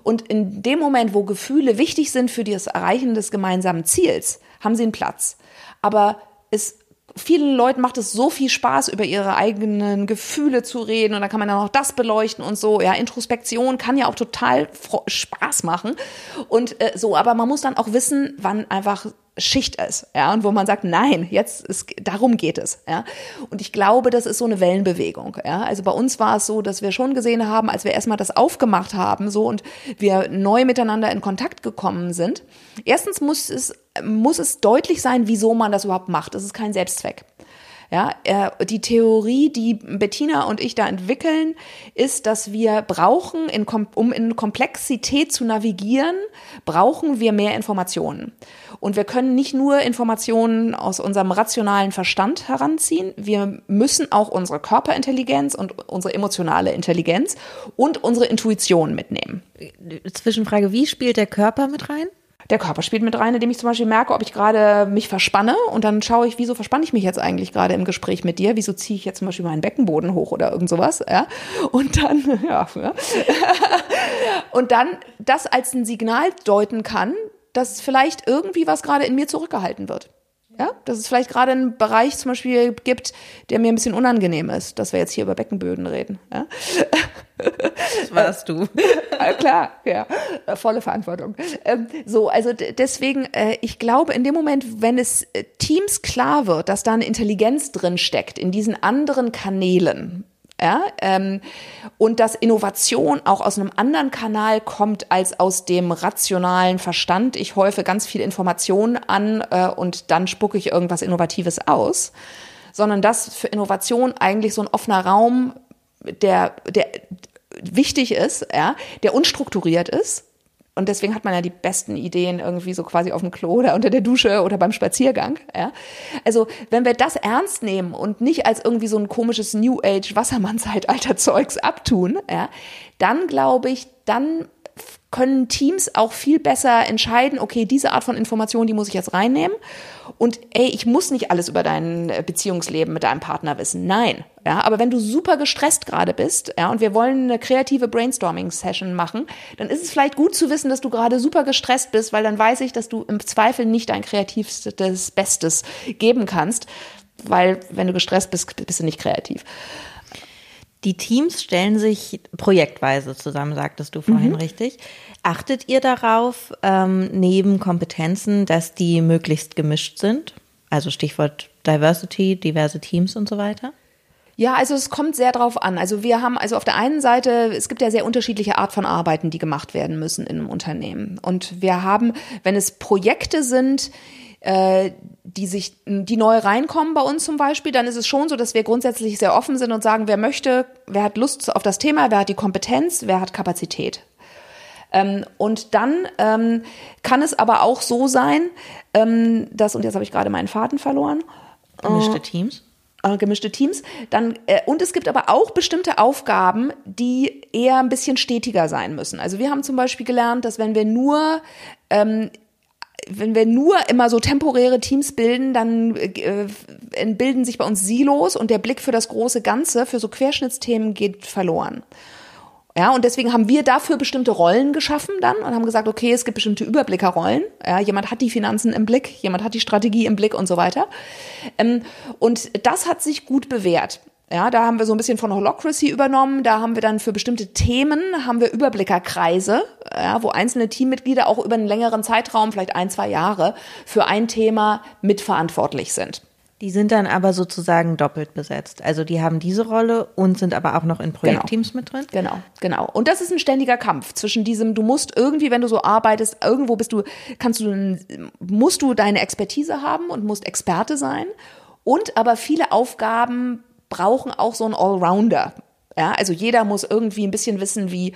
[SPEAKER 5] Und in dem Moment, wo Gefühle wichtig sind für das Erreichen des gemeinsamen Ziels, haben sie einen Platz. Aber es vielen Leuten macht es so viel Spaß, über ihre eigenen Gefühle zu reden und dann kann man dann auch das beleuchten und so. Ja, Introspektion kann ja auch total Spaß machen und äh, so, aber man muss dann auch wissen, wann einfach Schicht ist, ja, und wo man sagt, nein, jetzt ist, darum geht es, ja. Und ich glaube, das ist so eine Wellenbewegung, ja. Also bei uns war es so, dass wir schon gesehen haben, als wir erstmal das aufgemacht haben, so und wir neu miteinander in Kontakt gekommen sind. Erstens muss es, muss es deutlich sein, wieso man das überhaupt macht. Das ist kein Selbstzweck. Ja, äh, die Theorie, die Bettina und ich da entwickeln, ist, dass wir brauchen, um in Komplexität zu navigieren, brauchen wir mehr Informationen. Und wir können nicht nur Informationen aus unserem rationalen Verstand heranziehen, wir müssen auch unsere Körperintelligenz und unsere emotionale Intelligenz und unsere Intuition mitnehmen.
[SPEAKER 1] Zwischenfrage, wie spielt der Körper mit rein?
[SPEAKER 5] Der Körper spielt mit rein, indem ich zum Beispiel merke, ob ich gerade mich verspanne und dann schaue ich, wieso verspanne ich mich jetzt eigentlich gerade im Gespräch mit dir? Wieso ziehe ich jetzt zum Beispiel meinen Beckenboden hoch oder irgend sowas? Ja? Und dann, ja, ja. und dann das als ein Signal deuten kann, dass vielleicht irgendwie was gerade in mir zurückgehalten wird. Ja, dass es vielleicht gerade einen Bereich zum Beispiel gibt, der mir ein bisschen unangenehm ist, dass wir jetzt hier über Beckenböden reden. Ja?
[SPEAKER 1] Das warst du.
[SPEAKER 5] ja, klar, ja, volle Verantwortung. Ähm, so, also deswegen, äh, ich glaube, in dem Moment, wenn es äh, Teams klar wird, dass da eine Intelligenz drin steckt in diesen anderen Kanälen, ja, ähm, und dass Innovation auch aus einem anderen Kanal kommt als aus dem rationalen Verstand. Ich häufe ganz viel Informationen an äh, und dann spucke ich irgendwas Innovatives aus, sondern dass für Innovation eigentlich so ein offener Raum, der, der wichtig ist, ja, der unstrukturiert ist und deswegen hat man ja die besten Ideen irgendwie so quasi auf dem Klo oder unter der Dusche oder beim Spaziergang. Ja? Also wenn wir das ernst nehmen und nicht als irgendwie so ein komisches New Age Wassermann-Zeitalter Zeugs abtun, ja, dann glaube ich, dann können Teams auch viel besser entscheiden, okay, diese Art von Information, die muss ich jetzt reinnehmen. Und ey, ich muss nicht alles über dein äh, Beziehungsleben mit deinem Partner wissen. Nein. Ja, aber wenn du super gestresst gerade bist, ja, und wir wollen eine kreative Brainstorming-Session machen, dann ist es vielleicht gut zu wissen, dass du gerade super gestresst bist, weil dann weiß ich, dass du im Zweifel nicht dein kreativstes Bestes geben kannst, weil wenn du gestresst bist, bist du nicht kreativ.
[SPEAKER 1] Die Teams stellen sich projektweise zusammen, sagtest du vorhin mhm. richtig. Achtet ihr darauf, ähm, neben Kompetenzen, dass die möglichst gemischt sind? Also Stichwort Diversity, diverse Teams und so weiter?
[SPEAKER 5] Ja, also es kommt sehr drauf an. Also wir haben also auf der einen Seite, es gibt ja sehr unterschiedliche Art von Arbeiten, die gemacht werden müssen in einem Unternehmen. Und wir haben, wenn es Projekte sind, äh, die sich, die neu reinkommen bei uns zum Beispiel, dann ist es schon so, dass wir grundsätzlich sehr offen sind und sagen, wer möchte, wer hat Lust auf das Thema, wer hat die Kompetenz, wer hat Kapazität. Ähm, und dann ähm, kann es aber auch so sein, ähm, dass, und jetzt habe ich gerade meinen Faden verloren.
[SPEAKER 1] Gemischte Teams?
[SPEAKER 5] Äh, gemischte Teams. Dann, äh, und es gibt aber auch bestimmte Aufgaben, die eher ein bisschen stetiger sein müssen. Also wir haben zum Beispiel gelernt, dass wenn wir nur ähm, wenn wir nur immer so temporäre Teams bilden, dann äh, bilden sich bei uns Silos und der Blick für das große Ganze, für so Querschnittsthemen geht verloren. Ja, und deswegen haben wir dafür bestimmte Rollen geschaffen dann und haben gesagt, okay, es gibt bestimmte Überblickerrollen. Ja, jemand hat die Finanzen im Blick, jemand hat die Strategie im Blick und so weiter. Ähm, und das hat sich gut bewährt. Ja, da haben wir so ein bisschen von Holocracy übernommen. Da haben wir dann für bestimmte Themen haben wir Überblickerkreise, ja, wo einzelne Teammitglieder auch über einen längeren Zeitraum, vielleicht ein, zwei Jahre, für ein Thema mitverantwortlich sind.
[SPEAKER 1] Die sind dann aber sozusagen doppelt besetzt. Also die haben diese Rolle und sind aber auch noch in Projektteams
[SPEAKER 5] genau.
[SPEAKER 1] mit drin.
[SPEAKER 5] Genau, genau. Und das ist ein ständiger Kampf zwischen diesem, du musst irgendwie, wenn du so arbeitest, irgendwo bist du, kannst du, musst du deine Expertise haben und musst Experte sein. Und aber viele Aufgaben brauchen auch so einen Allrounder. Ja, also jeder muss irgendwie ein bisschen wissen, wie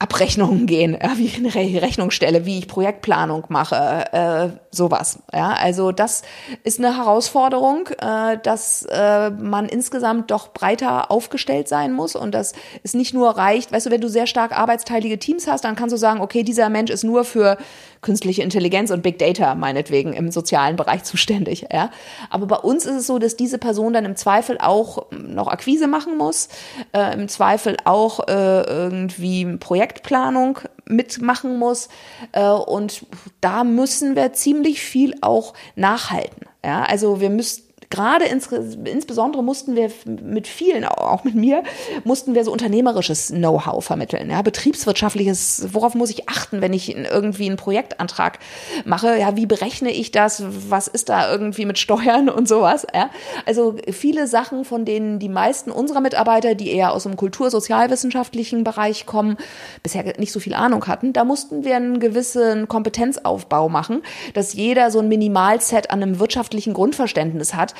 [SPEAKER 5] Abrechnungen gehen, ja, wie ich eine Rechnung stelle, wie ich Projektplanung mache, äh, sowas. Ja, also das ist eine Herausforderung, äh, dass äh, man insgesamt doch breiter aufgestellt sein muss und dass es nicht nur reicht, weißt du, wenn du sehr stark arbeitsteilige Teams hast, dann kannst du sagen, okay, dieser Mensch ist nur für künstliche Intelligenz und Big Data meinetwegen im sozialen Bereich zuständig. Ja, aber bei uns ist es so, dass diese Person dann im Zweifel auch noch Akquise machen muss, äh, im Zweifel auch äh, irgendwie Projekt Projektplanung mitmachen muss. Äh, und da müssen wir ziemlich viel auch nachhalten. Ja, also wir müssen gerade ins, insbesondere mussten wir mit vielen, auch mit mir, mussten wir so unternehmerisches Know-how vermitteln. Ja, betriebswirtschaftliches, worauf muss ich achten, wenn ich irgendwie einen Projektantrag mache? Ja, wie berechne ich das? Was ist da irgendwie mit Steuern und sowas? Ja, also viele Sachen, von denen die meisten unserer Mitarbeiter, die eher aus dem kultursozialwissenschaftlichen Bereich kommen, bisher nicht so viel Ahnung hatten, da mussten wir einen gewissen Kompetenzaufbau machen, dass jeder so ein Minimalset an einem wirtschaftlichen Grundverständnis hat.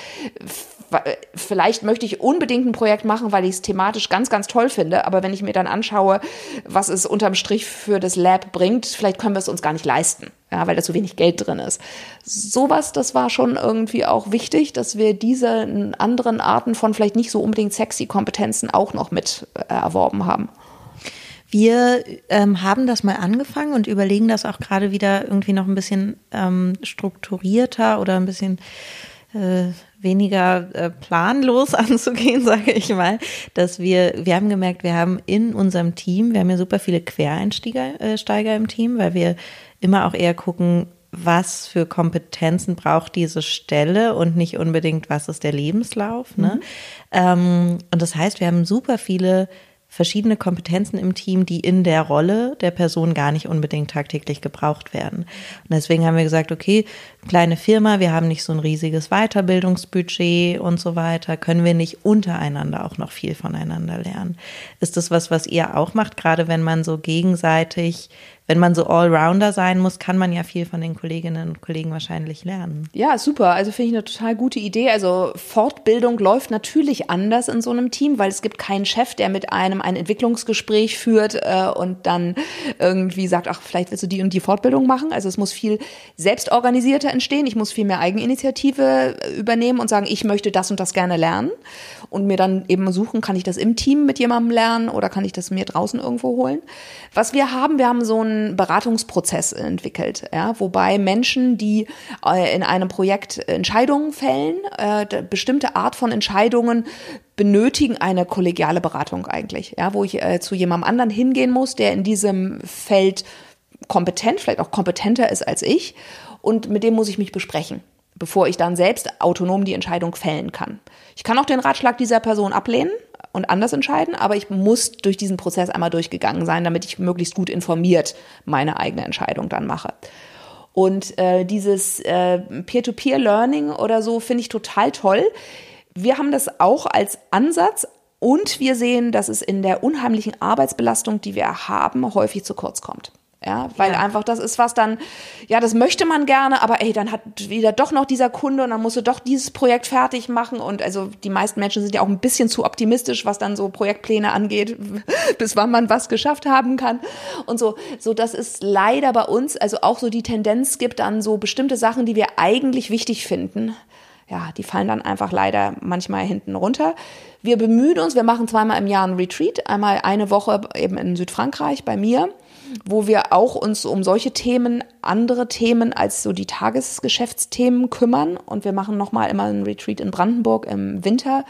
[SPEAKER 5] Vielleicht möchte ich unbedingt ein Projekt machen, weil ich es thematisch ganz, ganz toll finde. Aber wenn ich mir dann anschaue, was es unterm Strich für das Lab bringt, vielleicht können wir es uns gar nicht leisten. Ja, weil da so wenig Geld drin ist. Sowas, das war schon irgendwie auch wichtig, dass wir diese anderen Arten von vielleicht nicht so unbedingt sexy Kompetenzen auch noch mit äh, erworben haben.
[SPEAKER 1] Wir ähm, haben das mal angefangen und überlegen das auch gerade wieder irgendwie noch ein bisschen ähm, strukturierter oder ein bisschen äh, weniger äh, planlos anzugehen, sage ich mal, dass wir, wir haben gemerkt, wir haben in unserem Team, wir haben ja super viele Quereinsteiger äh, Steiger im Team, weil wir immer auch eher gucken, was für Kompetenzen braucht diese Stelle und nicht unbedingt, was ist der Lebenslauf. Ne? Mhm. Ähm, und das heißt, wir haben super viele verschiedene Kompetenzen im Team, die in der Rolle der Person gar nicht unbedingt tagtäglich gebraucht werden. Und deswegen haben wir gesagt, okay, kleine Firma, wir haben nicht so ein riesiges Weiterbildungsbudget und so weiter, können wir nicht untereinander auch noch viel voneinander lernen. Ist das was, was ihr auch macht, gerade wenn man so gegenseitig wenn man so Allrounder sein muss, kann man ja viel von den Kolleginnen und Kollegen wahrscheinlich lernen.
[SPEAKER 5] Ja, super. Also finde ich eine total gute Idee. Also Fortbildung läuft natürlich anders in so einem Team, weil es gibt keinen Chef, der mit einem ein Entwicklungsgespräch führt äh, und dann irgendwie sagt, ach, vielleicht willst du die und die Fortbildung machen. Also es muss viel selbstorganisierter entstehen. Ich muss viel mehr Eigeninitiative übernehmen und sagen, ich möchte das und das gerne lernen und mir dann eben suchen, kann ich das im Team mit jemandem lernen oder kann ich das mir draußen irgendwo holen. Was wir haben, wir haben so ein Beratungsprozess entwickelt, ja, wobei Menschen, die äh, in einem Projekt Entscheidungen fällen, äh, bestimmte Art von Entscheidungen benötigen eine kollegiale Beratung eigentlich, ja, wo ich äh, zu jemandem anderen hingehen muss, der in diesem Feld kompetent, vielleicht auch kompetenter ist als ich und mit dem muss ich mich besprechen bevor ich dann selbst autonom die Entscheidung fällen kann. Ich kann auch den Ratschlag dieser Person ablehnen, und anders entscheiden, aber ich muss durch diesen Prozess einmal durchgegangen sein, damit ich möglichst gut informiert meine eigene Entscheidung dann mache. Und äh, dieses äh, Peer-to-Peer-Learning oder so finde ich total toll. Wir haben das auch als Ansatz und wir sehen, dass es in der unheimlichen Arbeitsbelastung, die wir haben, häufig zu kurz kommt. Ja, weil ja. einfach das ist was dann, ja, das möchte man gerne, aber ey, dann hat wieder doch noch dieser Kunde und dann musst du doch dieses Projekt fertig machen und also die meisten Menschen sind ja auch ein bisschen zu optimistisch, was dann so Projektpläne angeht, bis wann man was geschafft haben kann und so, so das ist leider bei uns, also auch so die Tendenz gibt dann so bestimmte Sachen, die wir eigentlich wichtig finden, ja, die fallen dann einfach leider manchmal hinten runter. Wir bemühen uns, wir machen zweimal im Jahr einen Retreat, einmal eine Woche eben in Südfrankreich bei mir wo wir auch uns um solche Themen, andere Themen als so die Tagesgeschäftsthemen kümmern. Und wir machen nochmal immer einen Retreat in Brandenburg im Winter,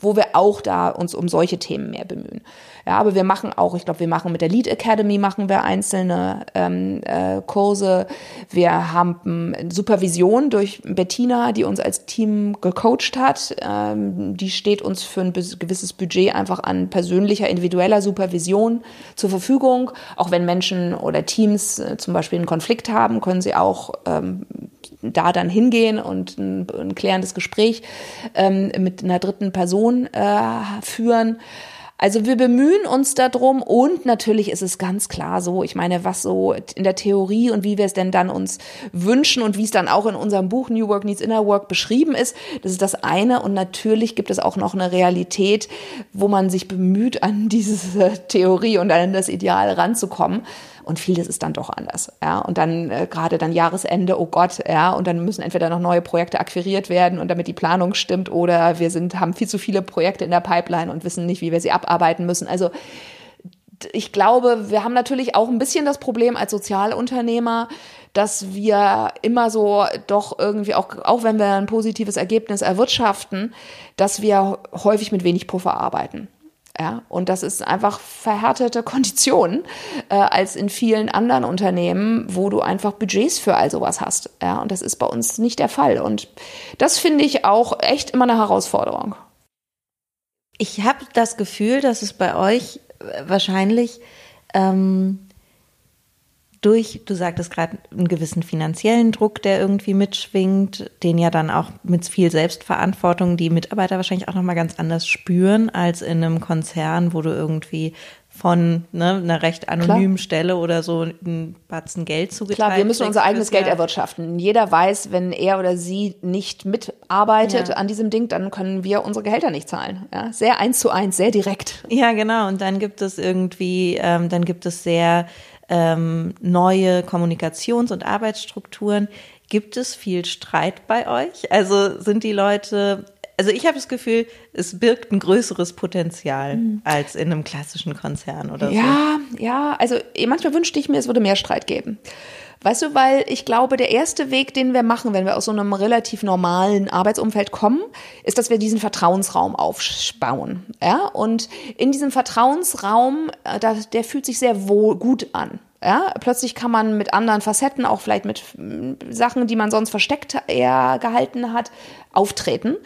[SPEAKER 5] wo wir auch da uns um solche Themen mehr bemühen. Ja, aber wir machen auch, ich glaube, wir machen mit der Lead Academy machen wir einzelne ähm, äh, Kurse. Wir haben Supervision durch Bettina, die uns als Team gecoacht hat. Ähm, die steht uns für ein gewisses Budget einfach an persönlicher, individueller Supervision zur Verfügung. Auch wenn Menschen oder Teams äh, zum Beispiel einen Konflikt haben, können sie auch ähm, da dann hingehen und ein, ein klärendes Gespräch ähm, mit einer dritten Person äh, führen. Also wir bemühen uns darum und natürlich ist es ganz klar so, ich meine, was so in der Theorie und wie wir es denn dann uns wünschen und wie es dann auch in unserem Buch New Work Needs Inner Work beschrieben ist, das ist das eine und natürlich gibt es auch noch eine Realität, wo man sich bemüht, an diese Theorie und an das Ideal ranzukommen. Und vieles ist dann doch anders. Ja, und dann äh, gerade dann Jahresende, oh Gott, ja, und dann müssen entweder noch neue Projekte akquiriert werden und damit die Planung stimmt, oder wir sind, haben viel zu viele Projekte in der Pipeline und wissen nicht, wie wir sie abarbeiten müssen. Also ich glaube, wir haben natürlich auch ein bisschen das Problem als Sozialunternehmer, dass wir immer so doch irgendwie auch, auch wenn wir ein positives Ergebnis erwirtschaften, dass wir häufig mit wenig Puffer arbeiten. Ja, und das ist einfach verhärtete Konditionen äh, als in vielen anderen Unternehmen, wo du einfach Budgets für all sowas hast. Ja, und das ist bei uns nicht der Fall. Und das finde ich auch echt immer eine Herausforderung.
[SPEAKER 1] Ich habe das Gefühl, dass es bei euch wahrscheinlich ähm, durch, du sagtest gerade, einen gewissen finanziellen Druck, der irgendwie mitschwingt, den ja dann auch mit viel Selbstverantwortung die Mitarbeiter wahrscheinlich auch nochmal ganz anders spüren als in einem Konzern, wo du irgendwie von ne, einer recht anonymen Klar. Stelle oder so ein Batzen Geld zugeteilt
[SPEAKER 5] Klar, wir müssen unser eigenes Geld erwirtschaften. Jeder weiß, wenn er oder sie nicht mitarbeitet ja. an diesem Ding, dann können wir unsere Gehälter nicht zahlen. Ja? Sehr eins zu eins, sehr direkt.
[SPEAKER 1] Ja, genau. Und dann gibt es irgendwie, ähm, dann gibt es sehr ähm, neue Kommunikations- und Arbeitsstrukturen. Gibt es viel Streit bei euch? Also sind die Leute, also ich habe das Gefühl, es birgt ein größeres Potenzial mhm. als in einem klassischen Konzern oder
[SPEAKER 5] ja, so. Ja, ja, also manchmal wünschte ich mir, es würde mehr Streit geben. Weißt du, weil ich glaube, der erste Weg, den wir machen, wenn wir aus so einem relativ normalen Arbeitsumfeld kommen, ist, dass wir diesen Vertrauensraum aufbauen. Ja? Und in diesem Vertrauensraum, äh, der fühlt sich sehr wohl gut an. Ja, plötzlich kann man mit anderen Facetten, auch vielleicht mit mm, Sachen, die man sonst versteckt eher gehalten hat, auftreten.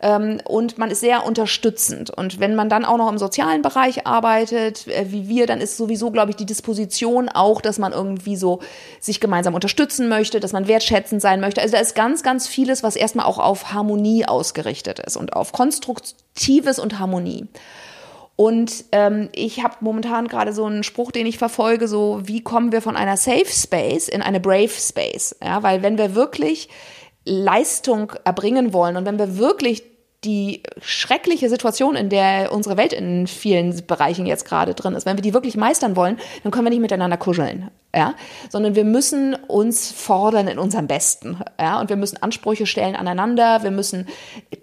[SPEAKER 5] Ähm, und man ist sehr unterstützend. Und wenn man dann auch noch im sozialen Bereich arbeitet, äh, wie wir, dann ist sowieso, glaube ich, die Disposition auch, dass man irgendwie so sich gemeinsam unterstützen möchte, dass man wertschätzend sein möchte. Also da ist ganz, ganz vieles, was erstmal auch auf Harmonie ausgerichtet ist und auf Konstruktives und Harmonie. Und ähm, ich habe momentan gerade so einen Spruch, den ich verfolge, so wie kommen wir von einer Safe Space in eine Brave Space? Ja, weil wenn wir wirklich Leistung erbringen wollen. Und wenn wir wirklich die schreckliche Situation, in der unsere Welt in vielen Bereichen jetzt gerade drin ist, wenn wir die wirklich meistern wollen, dann können wir nicht miteinander kuscheln, ja, sondern wir müssen uns fordern in unserem Besten, ja, und wir müssen Ansprüche stellen aneinander, wir müssen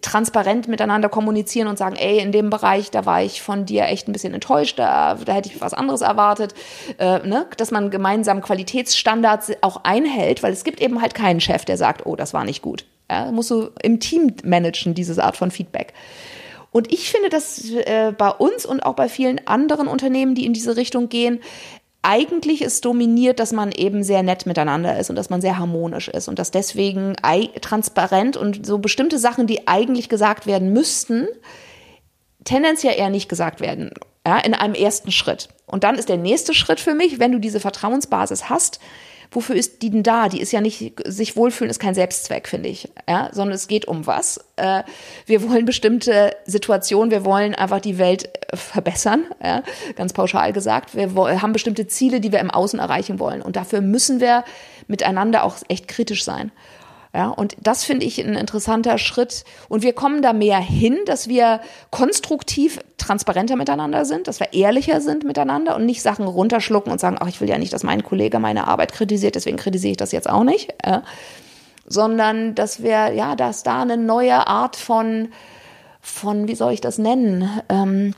[SPEAKER 5] transparent miteinander kommunizieren und sagen, ey, in dem Bereich, da war ich von dir echt ein bisschen enttäuscht, da, da hätte ich was anderes erwartet, äh, ne, dass man gemeinsam Qualitätsstandards auch einhält, weil es gibt eben halt keinen Chef, der sagt, oh, das war nicht gut. Ja, musst du im Team managen, diese Art von Feedback. Und ich finde, dass äh, bei uns und auch bei vielen anderen Unternehmen, die in diese Richtung gehen, eigentlich ist dominiert, dass man eben sehr nett miteinander ist und dass man sehr harmonisch ist und dass deswegen transparent und so bestimmte Sachen, die eigentlich gesagt werden müssten, tendenziell eher nicht gesagt werden. Ja, in einem ersten Schritt. Und dann ist der nächste Schritt für mich, wenn du diese Vertrauensbasis hast, wofür ist die denn da? Die ist ja nicht, sich wohlfühlen ist kein Selbstzweck, finde ich, ja, sondern es geht um was. Äh, wir wollen bestimmte Situationen, wir wollen einfach die Welt äh, verbessern, ja, ganz pauschal gesagt. Wir haben bestimmte Ziele, die wir im Außen erreichen wollen und dafür müssen wir miteinander auch echt kritisch sein. Ja, und das finde ich ein interessanter Schritt. Und wir kommen da mehr hin, dass wir konstruktiv transparenter miteinander sind, dass wir ehrlicher sind miteinander und nicht Sachen runterschlucken und sagen, ach, ich will ja nicht, dass mein Kollege meine Arbeit kritisiert, deswegen kritisiere ich das jetzt auch nicht. Ja. Sondern, dass wir, ja, dass da eine neue Art von, von, wie soll ich das nennen, ähm,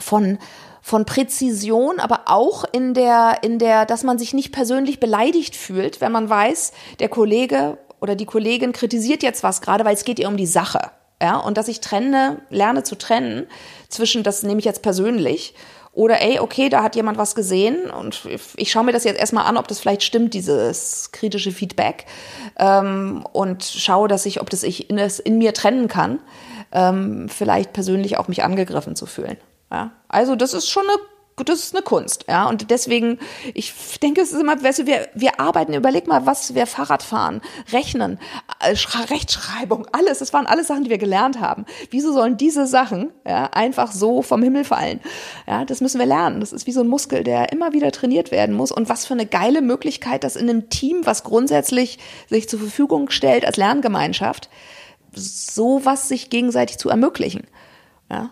[SPEAKER 5] von, von Präzision, aber auch in der, in der, dass man sich nicht persönlich beleidigt fühlt, wenn man weiß, der Kollege oder die Kollegin kritisiert jetzt was gerade, weil es geht ihr um die Sache. Ja, und dass ich trenne, lerne zu trennen zwischen, das nehme ich jetzt persönlich oder ey, okay, da hat jemand was gesehen und ich schaue mir das jetzt erstmal an, ob das vielleicht stimmt, dieses kritische Feedback. Ähm, und schaue, dass ich, ob das ich in, es in mir trennen kann, ähm, vielleicht persönlich auch mich angegriffen zu fühlen. Ja? Also das ist schon eine das ist eine Kunst, ja. Und deswegen, ich denke, es ist immer, weißt du, wir, wir arbeiten, überleg mal, was wir Fahrrad fahren, rechnen, äh, Rechtschreibung, alles, das waren alles Sachen, die wir gelernt haben. Wieso sollen diese Sachen ja, einfach so vom Himmel fallen? Ja, das müssen wir lernen. Das ist wie so ein Muskel, der immer wieder trainiert werden muss. Und was für eine geile Möglichkeit, das in einem Team, was grundsätzlich sich zur Verfügung stellt als Lerngemeinschaft, sowas sich gegenseitig zu ermöglichen. Ja.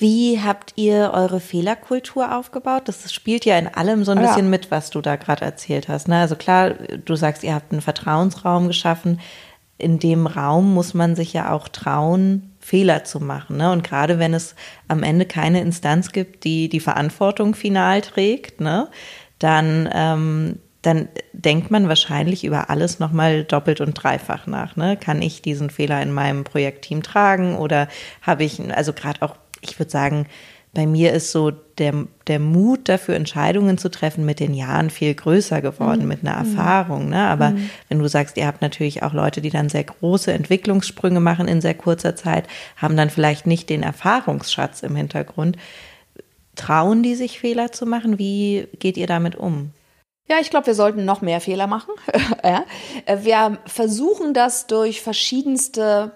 [SPEAKER 1] Wie habt ihr eure Fehlerkultur aufgebaut? Das spielt ja in allem so ein ja. bisschen mit, was du da gerade erzählt hast. Ne? Also klar, du sagst, ihr habt einen Vertrauensraum geschaffen. In dem Raum muss man sich ja auch trauen, Fehler zu machen. Ne? Und gerade wenn es am Ende keine Instanz gibt, die die Verantwortung final trägt, ne? dann, ähm, dann denkt man wahrscheinlich über alles nochmal doppelt und dreifach nach. Ne? Kann ich diesen Fehler in meinem Projektteam tragen oder habe ich, also gerade auch ich würde sagen, bei mir ist so der, der Mut dafür, Entscheidungen zu treffen, mit den Jahren viel größer geworden,
[SPEAKER 5] Mhm.
[SPEAKER 1] mit einer Erfahrung. Ne? Aber wenn du sagst, ihr habt natürlich auch Leute, die dann sehr große Entwicklungssprünge machen in sehr kurzer Zeit, haben dann vielleicht nicht den Erfahrungsschatz im Hintergrund. Trauen die sich Fehler zu machen? Wie geht ihr damit um?
[SPEAKER 5] Ja, ich glaube, wir sollten noch mehr Fehler machen. ja. Äh, Wir versuchen das durch verschiedenste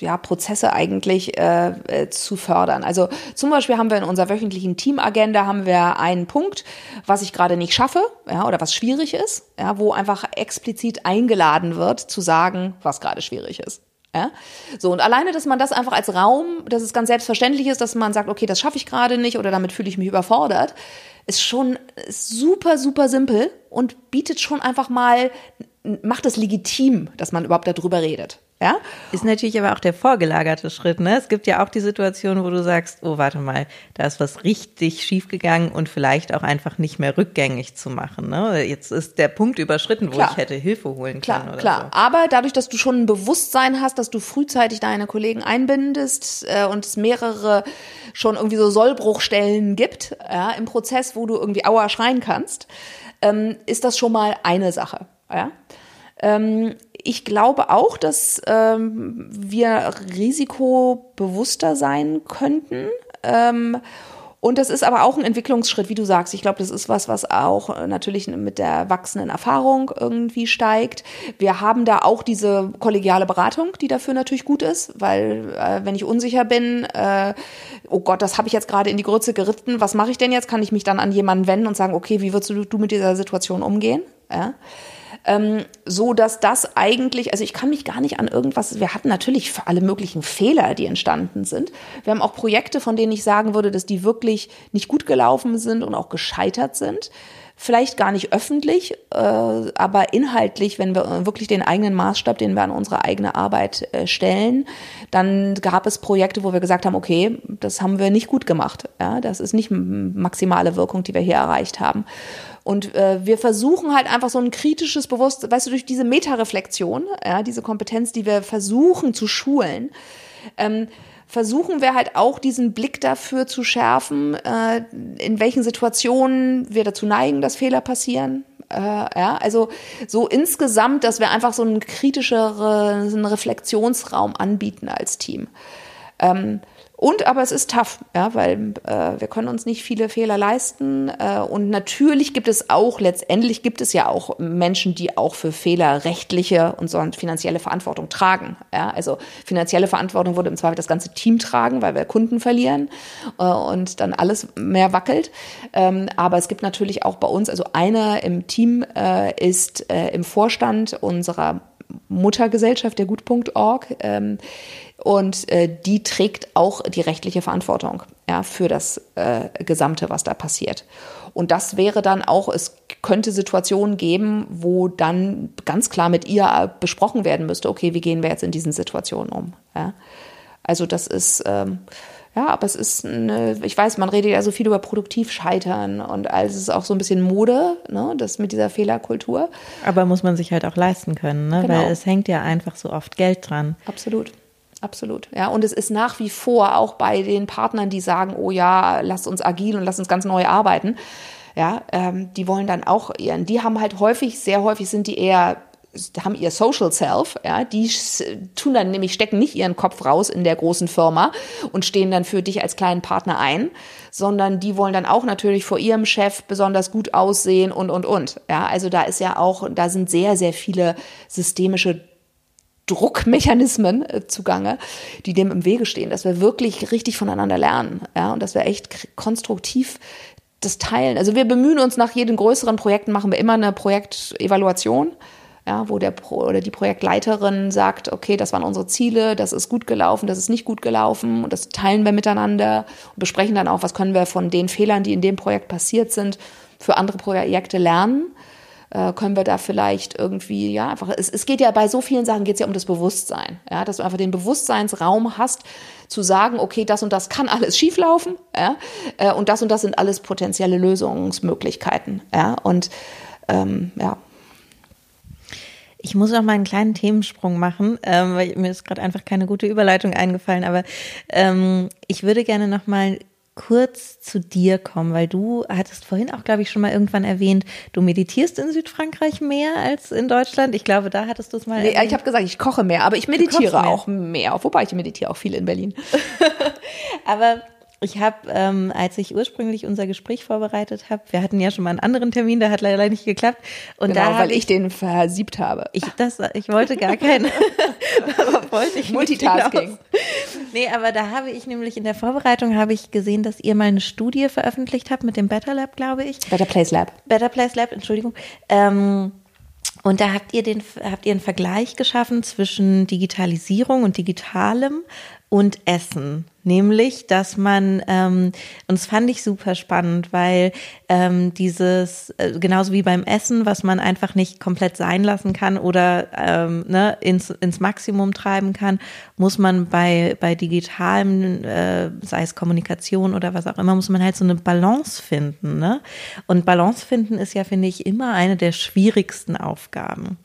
[SPEAKER 5] ja, Prozesse eigentlich äh, äh, zu fördern. Also zum Beispiel haben wir in unserer wöchentlichen Teamagenda haben wir einen Punkt, was ich gerade nicht schaffe, ja, oder was schwierig ist, ja, wo einfach explizit eingeladen wird, zu sagen, was gerade schwierig ist. Ja? So, und alleine, dass man das einfach als Raum, dass es ganz selbstverständlich ist, dass man sagt, okay, das schaffe ich gerade nicht oder damit fühle ich mich überfordert, ist schon super, super simpel und bietet schon einfach mal, macht es legitim, dass man überhaupt darüber redet. Ja?
[SPEAKER 1] Ist natürlich aber auch der vorgelagerte Schritt. Ne? Es gibt ja auch die Situation, wo du sagst, oh, warte mal, da ist was richtig schiefgegangen und vielleicht auch einfach nicht mehr rückgängig zu machen. Ne? Jetzt ist der Punkt überschritten, wo
[SPEAKER 5] Klar.
[SPEAKER 1] ich hätte Hilfe holen
[SPEAKER 5] Klar,
[SPEAKER 1] können. Oder
[SPEAKER 5] klar. Aber dadurch, dass du schon ein Bewusstsein hast, dass du frühzeitig deine Kollegen einbindest äh, und es mehrere schon irgendwie so Sollbruchstellen gibt ja, im Prozess, wo du irgendwie Aua schreien kannst, ähm, ist das schon mal eine Sache. Ja? Ähm, ich glaube auch, dass ähm, wir risikobewusster sein könnten. Ähm, und das ist aber auch ein Entwicklungsschritt, wie du sagst. Ich glaube, das ist was, was auch äh, natürlich mit der wachsenden Erfahrung irgendwie steigt. Wir haben da auch diese kollegiale Beratung, die dafür natürlich gut ist, weil äh, wenn ich unsicher bin, äh, oh Gott, das habe ich jetzt gerade in die Grütze geritten, was mache ich denn jetzt? Kann ich mich dann an jemanden wenden und sagen, okay, wie würdest du, du mit dieser Situation umgehen? Ja? Ähm, so dass das eigentlich, also ich kann mich gar nicht an irgendwas, wir hatten natürlich alle möglichen Fehler, die entstanden sind. Wir haben auch Projekte, von denen ich sagen würde, dass die wirklich nicht gut gelaufen sind und auch gescheitert sind. Vielleicht gar nicht öffentlich, äh, aber inhaltlich, wenn wir wirklich den eigenen Maßstab, den wir an unsere eigene Arbeit äh, stellen, dann gab es Projekte, wo wir gesagt haben, okay, das haben wir nicht gut gemacht. Ja, das ist nicht maximale Wirkung, die wir hier erreicht haben. Und äh, wir versuchen halt einfach so ein kritisches Bewusstsein, weißt du, durch diese Metareflexion, ja, diese Kompetenz, die wir versuchen zu schulen, ähm, versuchen wir halt auch diesen Blick dafür zu schärfen, äh, in welchen Situationen wir dazu neigen, dass Fehler passieren. Äh, ja, also so insgesamt, dass wir einfach so einen kritischeren so einen Reflexionsraum anbieten als Team. Ähm, und aber es ist tough, ja, weil äh, wir können uns nicht viele Fehler leisten. Äh, und natürlich gibt es auch, letztendlich gibt es ja auch Menschen, die auch für Fehler rechtliche und so finanzielle Verantwortung tragen. Ja, also finanzielle Verantwortung würde im Zweifel das ganze Team tragen, weil wir Kunden verlieren äh, und dann alles mehr wackelt. Ähm, aber es gibt natürlich auch bei uns, also einer im Team äh, ist äh, im Vorstand unserer Muttergesellschaft, der Gut.org. Ähm, und äh, die trägt auch die rechtliche Verantwortung ja, für das äh, Gesamte, was da passiert. Und das wäre dann auch, es könnte Situationen geben, wo dann ganz klar mit ihr besprochen werden müsste, okay, wie gehen wir jetzt in diesen Situationen um? Ja? Also das ist, ähm, ja, aber es ist, eine, ich weiß, man redet ja so viel über Produktivscheitern und alles ist auch so ein bisschen Mode, ne, das mit dieser Fehlerkultur.
[SPEAKER 1] Aber muss man sich halt auch leisten können, ne?
[SPEAKER 5] Genau.
[SPEAKER 1] weil es hängt ja einfach so oft Geld dran.
[SPEAKER 5] Absolut. Absolut. Ja, und es ist nach wie vor auch bei den Partnern, die sagen, oh ja, lass uns agil und lass uns ganz neu arbeiten. Ja, ähm, die wollen dann auch ihren, die haben halt häufig, sehr häufig sind die eher haben ihr Social Self, ja, die tun dann nämlich, stecken nicht ihren Kopf raus in der großen Firma und stehen dann für dich als kleinen Partner ein, sondern die wollen dann auch natürlich vor ihrem Chef besonders gut aussehen und, und, und. Ja, also da ist ja auch, da sind sehr, sehr viele systemische Druckmechanismen äh, zugange, die dem im Wege stehen, dass wir wirklich richtig voneinander lernen, ja, und dass wir echt konstruktiv das teilen. Also wir bemühen uns nach jedem größeren Projekten machen wir immer eine Projektevaluation, ja, wo der Pro oder die Projektleiterin sagt, okay, das waren unsere Ziele, das ist gut gelaufen, das ist nicht gut gelaufen und das teilen wir miteinander und besprechen dann auch, was können wir von den Fehlern, die in dem Projekt passiert sind, für andere Projekte lernen. Äh, können wir da vielleicht irgendwie, ja, einfach, es, es geht ja bei so vielen Sachen geht es ja um das Bewusstsein, ja, dass du einfach den Bewusstseinsraum hast, zu sagen, okay, das und das kann alles schieflaufen, ja, äh, und das und das sind alles potenzielle Lösungsmöglichkeiten, ja, und ähm, ja,
[SPEAKER 1] ich muss noch mal einen kleinen Themensprung machen, ähm, weil mir ist gerade einfach keine gute Überleitung eingefallen. Aber ähm, ich würde gerne noch mal kurz zu dir kommen, weil du hattest vorhin auch, glaube ich, schon mal irgendwann erwähnt, du meditierst in Südfrankreich mehr als in Deutschland. Ich glaube, da hattest du es mal.
[SPEAKER 5] Nee,
[SPEAKER 1] erwähnt.
[SPEAKER 5] ich habe gesagt, ich koche mehr, aber ich meditiere
[SPEAKER 1] mehr.
[SPEAKER 5] auch mehr. Wobei ich meditiere auch viel in Berlin.
[SPEAKER 1] Aber ich habe, ähm, als ich ursprünglich unser Gespräch vorbereitet habe, wir hatten ja schon mal einen anderen Termin, der hat leider nicht geklappt. Und
[SPEAKER 5] Genau,
[SPEAKER 1] da
[SPEAKER 5] weil
[SPEAKER 1] habe
[SPEAKER 5] ich den versiebt habe.
[SPEAKER 1] Ich, das, ich wollte gar keinen. Wollte ich
[SPEAKER 5] Multitasking.
[SPEAKER 1] Nee, aber da habe ich nämlich in der Vorbereitung habe ich gesehen, dass ihr mal eine Studie veröffentlicht habt mit dem Better Lab, glaube ich.
[SPEAKER 5] Better Place Lab.
[SPEAKER 1] Better Place Lab, Entschuldigung. Ähm, und da habt ihr den, habt ihr einen Vergleich geschaffen zwischen Digitalisierung und Digitalem und Essen. Nämlich, dass man, ähm, und das fand ich super spannend, weil ähm, dieses, äh, genauso wie beim Essen, was man einfach nicht komplett sein lassen kann oder ähm, ne, ins, ins Maximum treiben kann, muss man bei, bei digitalem, äh, sei es Kommunikation oder was auch immer, muss man halt so eine Balance finden. Ne? Und Balance finden ist ja, finde ich, immer eine der schwierigsten Aufgaben.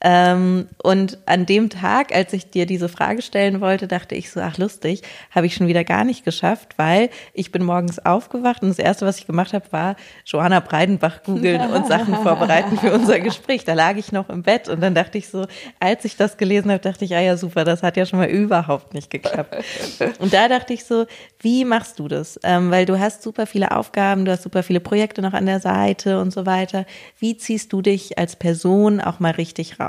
[SPEAKER 1] Ähm, und an dem Tag, als ich dir diese Frage stellen wollte, dachte ich so, ach lustig, habe ich schon wieder gar nicht geschafft, weil ich bin morgens aufgewacht und das Erste, was ich gemacht habe, war Johanna Breidenbach googeln und Sachen vorbereiten für unser Gespräch. Da lag ich noch im Bett und dann dachte ich so, als ich das gelesen habe, dachte ich, ah ja super, das hat ja schon mal überhaupt nicht geklappt. Und da dachte ich so, wie machst du das? Ähm, weil du hast super viele Aufgaben, du hast super viele Projekte noch an der Seite und so weiter. Wie ziehst du dich als Person auch mal richtig raus?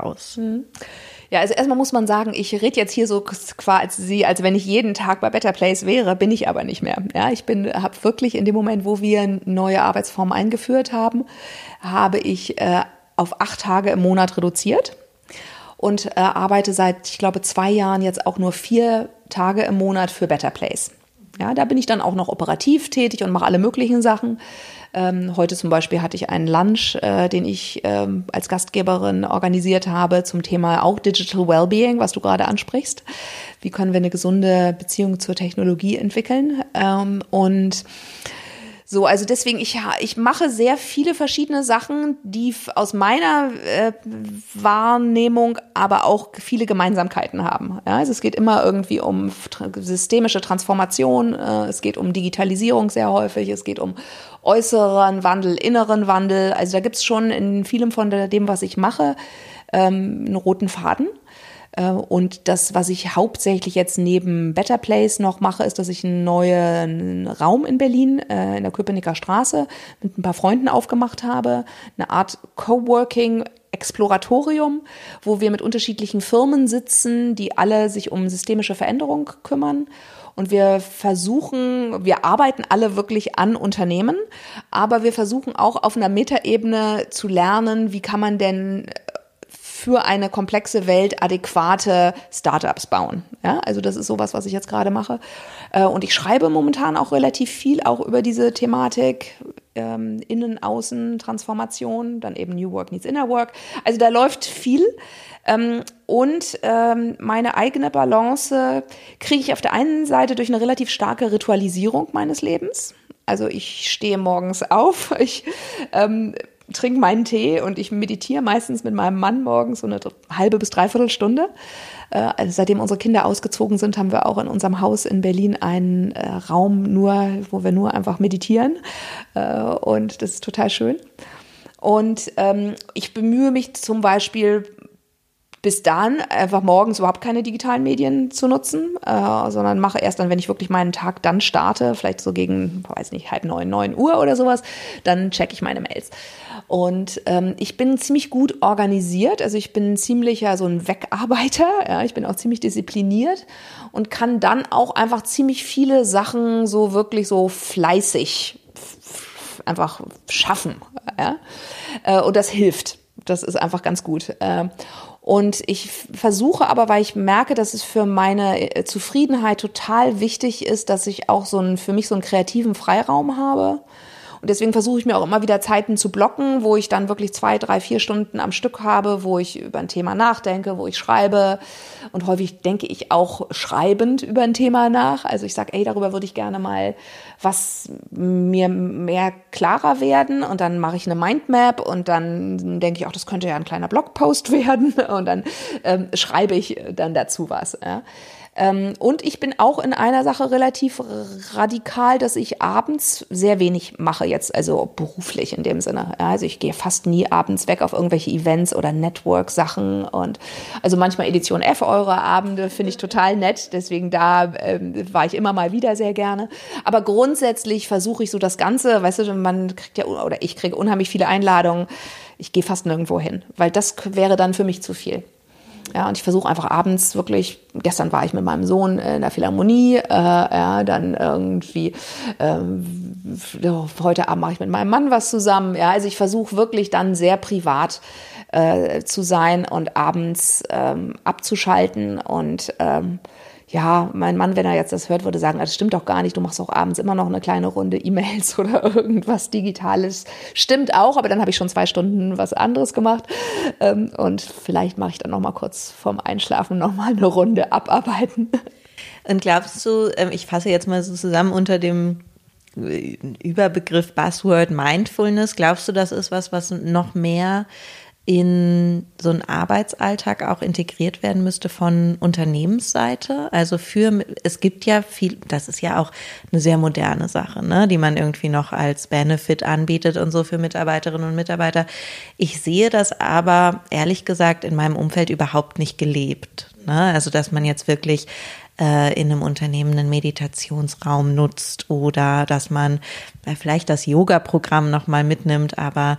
[SPEAKER 5] Ja, also erstmal muss man sagen, ich rede jetzt hier so quasi, als wenn ich jeden Tag bei Better Place wäre, bin ich aber nicht mehr. Ja, ich bin, habe wirklich in dem Moment, wo wir neue Arbeitsformen eingeführt haben, habe ich äh, auf acht Tage im Monat reduziert und äh, arbeite seit, ich glaube, zwei Jahren jetzt auch nur vier Tage im Monat für Better Place. Ja, da bin ich dann auch noch operativ tätig und mache alle möglichen Sachen. Ähm, heute zum Beispiel hatte ich einen Lunch, äh, den ich ähm, als Gastgeberin organisiert habe zum Thema auch Digital Wellbeing, was du gerade ansprichst. Wie können wir eine gesunde Beziehung zur Technologie entwickeln? Ähm, und so, also deswegen, ich, ich mache sehr viele verschiedene Sachen, die aus meiner äh, Wahrnehmung aber auch viele Gemeinsamkeiten haben. Ja, also es geht immer irgendwie um systemische Transformation, äh, es geht um Digitalisierung sehr häufig, es geht um äußeren Wandel, inneren Wandel. Also da gibt's schon in vielem von dem, was ich mache, ähm, einen roten Faden. Und das, was ich hauptsächlich jetzt neben Better Place noch mache, ist, dass ich einen neuen Raum in Berlin, äh, in der Köpenicker Straße, mit ein paar Freunden aufgemacht habe. Eine Art Coworking Exploratorium, wo wir mit unterschiedlichen Firmen sitzen, die alle sich um systemische Veränderung kümmern. Und wir versuchen, wir arbeiten alle wirklich an Unternehmen, aber wir versuchen auch auf einer Metaebene zu lernen, wie kann man denn für eine komplexe Welt adäquate Startups bauen. Ja, also das ist sowas, was ich jetzt gerade mache. Und ich schreibe momentan auch relativ viel auch über diese Thematik. Ähm, Innen, Außen, Transformation, dann eben New Work needs Inner Work. Also da läuft viel. Ähm, und ähm, meine eigene Balance kriege ich auf der einen Seite durch eine relativ starke Ritualisierung meines Lebens. Also ich stehe morgens auf, ich ähm, trinke meinen Tee und ich meditiere meistens mit meinem Mann morgens so eine halbe bis dreiviertel Stunde. Äh, also seitdem unsere Kinder ausgezogen sind, haben wir auch in unserem Haus in Berlin einen äh, Raum nur, wo wir nur einfach meditieren. Äh, und das ist total schön. Und ähm, ich bemühe mich zum Beispiel bis dann einfach morgens überhaupt keine digitalen Medien zu nutzen, äh, sondern mache erst dann, wenn ich wirklich meinen Tag dann starte, vielleicht so gegen, weiß nicht, halb neun, neun Uhr oder sowas, dann checke ich meine Mails. Und ähm, ich bin ziemlich gut organisiert, also ich bin ziemlicher so ein Wegarbeiter, ja, ich bin auch ziemlich diszipliniert und kann dann auch einfach ziemlich viele Sachen so wirklich so fleißig einfach schaffen. Ja? Äh, und das hilft. Das ist einfach ganz gut. Und ich versuche aber, weil ich merke, dass es für meine äh, Zufriedenheit total wichtig ist, dass ich auch so einen, für mich so einen kreativen Freiraum habe. Und deswegen versuche ich mir auch immer wieder Zeiten zu blocken, wo ich dann wirklich zwei, drei, vier Stunden am Stück habe, wo ich über ein Thema nachdenke, wo ich schreibe. Und häufig denke ich auch schreibend über ein Thema nach. Also ich sage, ey, darüber würde ich gerne mal was mir mehr klarer werden. Und dann mache ich eine Mindmap und dann denke ich auch, das könnte ja ein kleiner Blogpost werden. Und dann ähm, schreibe ich dann dazu was. Ja. Ähm, und ich bin auch in einer Sache relativ radikal, dass ich abends sehr wenig mache jetzt, also beruflich in dem Sinne. Also ich gehe fast nie abends weg auf irgendwelche Events oder Network-Sachen und also manchmal Edition F eure Abende finde ich total nett, deswegen da ähm, war ich immer mal wieder sehr gerne. Aber grundsätzlich versuche ich so das Ganze, weißt du, man kriegt ja oder ich kriege unheimlich viele Einladungen. Ich gehe fast nirgendwo hin, weil das wäre dann für mich zu viel. Ja, und ich versuche einfach abends wirklich, gestern war ich mit meinem Sohn in der Philharmonie, äh, ja, dann irgendwie, ähm, heute Abend mache ich mit meinem Mann was zusammen. Ja, also ich versuche wirklich dann sehr privat äh, zu sein und abends ähm, abzuschalten und ähm, ja, mein Mann, wenn er jetzt das hört, würde sagen, das stimmt doch gar nicht, du machst auch abends immer noch eine kleine Runde E-Mails oder irgendwas Digitales. Stimmt auch, aber dann habe ich schon zwei Stunden was anderes gemacht. Ähm, und vielleicht mache ich dann noch mal kurz vorm Einschlafen noch mal eine Runde abarbeiten.
[SPEAKER 1] Und glaubst du, ähm, ich fasse jetzt mal so zusammen unter dem äh, Überbegriff Buzzword Mindfulness, glaubst du, das ist was, was noch mehr in so einen Arbeitsalltag auch integriert werden müsste von Unternehmensseite. Also für, es gibt ja viel, das ist ja auch eine sehr moderne Sache, ne, die man irgendwie noch als Benefit anbietet und so für Mitarbeiterinnen und Mitarbeiter. Ich sehe das aber ehrlich gesagt in meinem Umfeld überhaupt nicht gelebt. Ne? Also, dass man jetzt wirklich äh, in einem Unternehmen einen Meditationsraum nutzt oder dass man vielleicht das Yoga-Programm nochmal mitnimmt, aber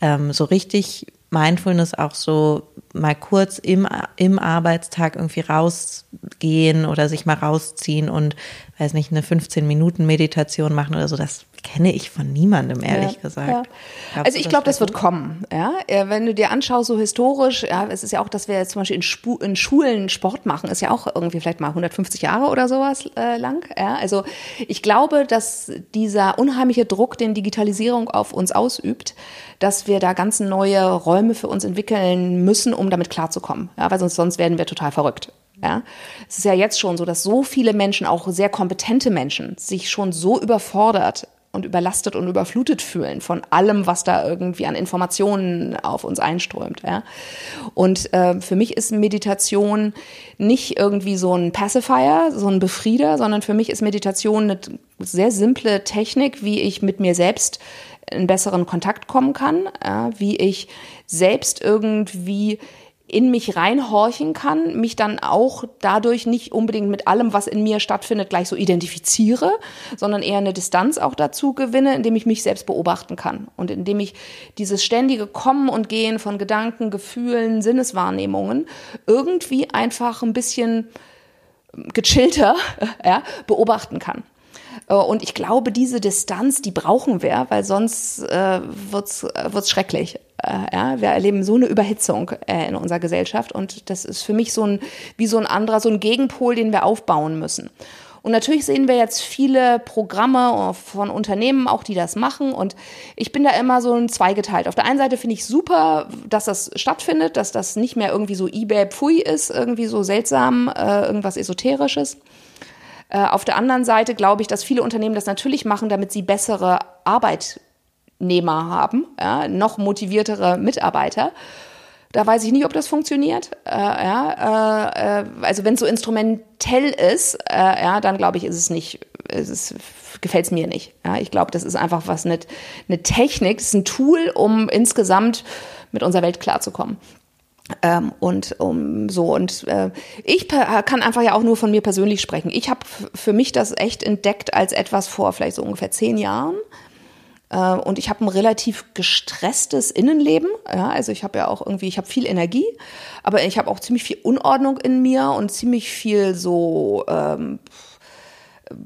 [SPEAKER 1] ähm, so richtig Mindfulness auch so mal kurz im, im Arbeitstag irgendwie rausgehen oder sich mal rausziehen und, weiß nicht, eine 15-Minuten-Meditation machen oder so, das kenne ich von niemandem, ehrlich ja, gesagt.
[SPEAKER 5] Ja. Also ich glaube, das wird kommen. Ja, wenn du dir anschaust, so historisch, ja, es ist ja auch, dass wir jetzt zum Beispiel in, Spu in Schulen Sport machen, ist ja auch irgendwie vielleicht mal 150 Jahre oder sowas äh, lang. Ja, also ich glaube, dass dieser unheimliche Druck, den Digitalisierung auf uns ausübt, dass wir da ganz neue Räume für uns entwickeln müssen, um damit klarzukommen. Ja, weil sonst, sonst werden wir total verrückt. Ja, es ist ja jetzt schon so, dass so viele Menschen, auch sehr kompetente Menschen, sich schon so überfordert und überlastet und überflutet fühlen von allem, was da irgendwie an Informationen auf uns einströmt. Ja. Und äh, für mich ist Meditation nicht irgendwie so ein Pacifier, so ein Befrieder, sondern für mich ist Meditation eine sehr simple Technik, wie ich mit mir selbst in besseren Kontakt kommen kann, ja, wie ich selbst irgendwie in mich reinhorchen kann, mich dann auch dadurch nicht unbedingt mit allem, was in mir stattfindet, gleich so identifiziere, sondern eher eine Distanz auch dazu gewinne, indem ich mich selbst beobachten kann und indem ich dieses ständige Kommen und Gehen von Gedanken, Gefühlen, Sinneswahrnehmungen irgendwie einfach ein bisschen gechillter ja, beobachten kann. Äh, und ich glaube, diese Distanz, die brauchen wir, weil sonst äh, wird's äh, wird's schrecklich. Äh, ja, wir erleben so eine Überhitzung äh, in unserer Gesellschaft und das ist für mich so ein wie so ein anderer, so ein Gegenpol, den wir aufbauen müssen. Und natürlich sehen wir jetzt viele Programme von Unternehmen auch, die das machen. Und ich bin da immer so ein zweigeteilt. Auf der einen Seite finde ich super, dass das stattfindet, dass das nicht mehr irgendwie so eBay Pfui ist, irgendwie so seltsam, äh, irgendwas Esoterisches. Äh, auf der anderen Seite glaube ich, dass viele Unternehmen das natürlich machen, damit sie bessere Arbeitnehmer haben, ja, noch motiviertere Mitarbeiter. Da weiß ich nicht, ob das funktioniert. Äh, ja, äh, äh also wenn es so instrumentell ist, äh, ja, dann glaube ich, ist es nicht, ist gefällt es mir nicht. Ja, ich glaube, das ist einfach was, eine, eine Technik, das ist ein Tool, um insgesamt mit unserer Welt klarzukommen. Ähm, und um so und äh, ich kann einfach ja auch nur von mir persönlich sprechen. Ich habe für mich das echt entdeckt als etwas vor vielleicht so ungefähr zehn Jahren. Äh, und ich habe ein relativ gestresstes Innenleben. Ja, also ich habe ja auch irgendwie, ich habe viel Energie, aber ich habe auch ziemlich viel Unordnung in mir und ziemlich viel so ähm,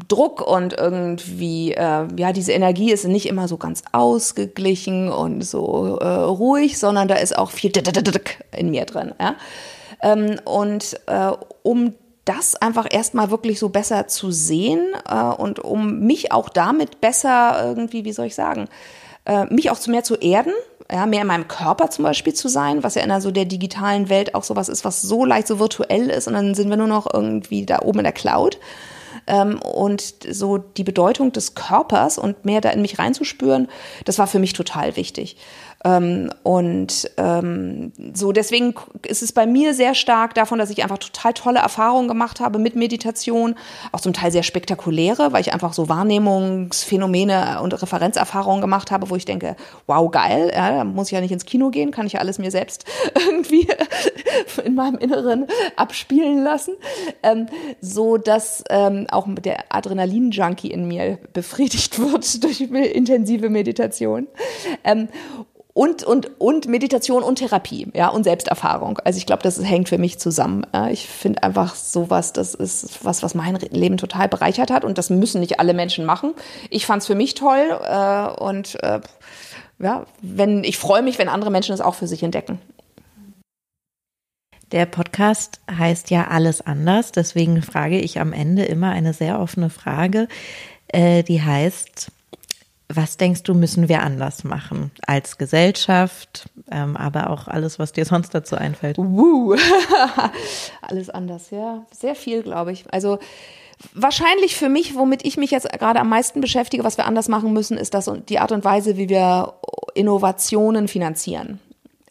[SPEAKER 5] Druck und irgendwie, äh, ja, diese Energie ist nicht immer so ganz ausgeglichen und so äh, ruhig, sondern da ist auch viel in mir drin. Ja? Ähm, und äh, um das einfach erstmal wirklich so besser zu sehen und um mich auch damit besser irgendwie, wie soll ich sagen, mich auch zu mehr zu erden, ja, mehr in meinem Körper zum Beispiel zu sein, was ja in einer so der digitalen Welt auch sowas ist, was so leicht so virtuell ist und dann sind wir nur noch irgendwie da oben in der Cloud. Ähm, und so die Bedeutung des Körpers und mehr da in mich reinzuspüren, das war für mich total wichtig. Ähm, und ähm, so deswegen ist es bei mir sehr stark davon, dass ich einfach total tolle Erfahrungen gemacht habe mit Meditation, auch zum Teil sehr spektakuläre, weil ich einfach so Wahrnehmungsphänomene und Referenzerfahrungen gemacht habe, wo ich denke, wow, geil, ja, da muss ich ja nicht ins Kino gehen, kann ich ja alles mir selbst irgendwie in meinem Inneren abspielen lassen, ähm, so dass ähm, auch der Adrenalin-Junkie in mir befriedigt wird durch intensive Meditation. Ähm, und, und, und Meditation und Therapie, ja, und Selbsterfahrung. Also ich glaube, das hängt für mich zusammen. Ich finde einfach sowas, das ist was, was mein Leben total bereichert hat und das müssen nicht alle Menschen machen. Ich fand es für mich toll äh, und äh, ja, wenn ich freue mich, wenn andere Menschen es auch für sich entdecken.
[SPEAKER 1] Der Podcast heißt ja alles anders, deswegen frage ich am Ende immer eine sehr offene Frage, äh, die heißt, was denkst du, müssen wir anders machen als Gesellschaft, ähm, aber auch alles, was dir sonst dazu einfällt?
[SPEAKER 5] Woo. alles anders, ja. Sehr viel, glaube ich. Also wahrscheinlich für mich, womit ich mich jetzt gerade am meisten beschäftige, was wir anders machen müssen, ist das die Art und Weise, wie wir Innovationen finanzieren.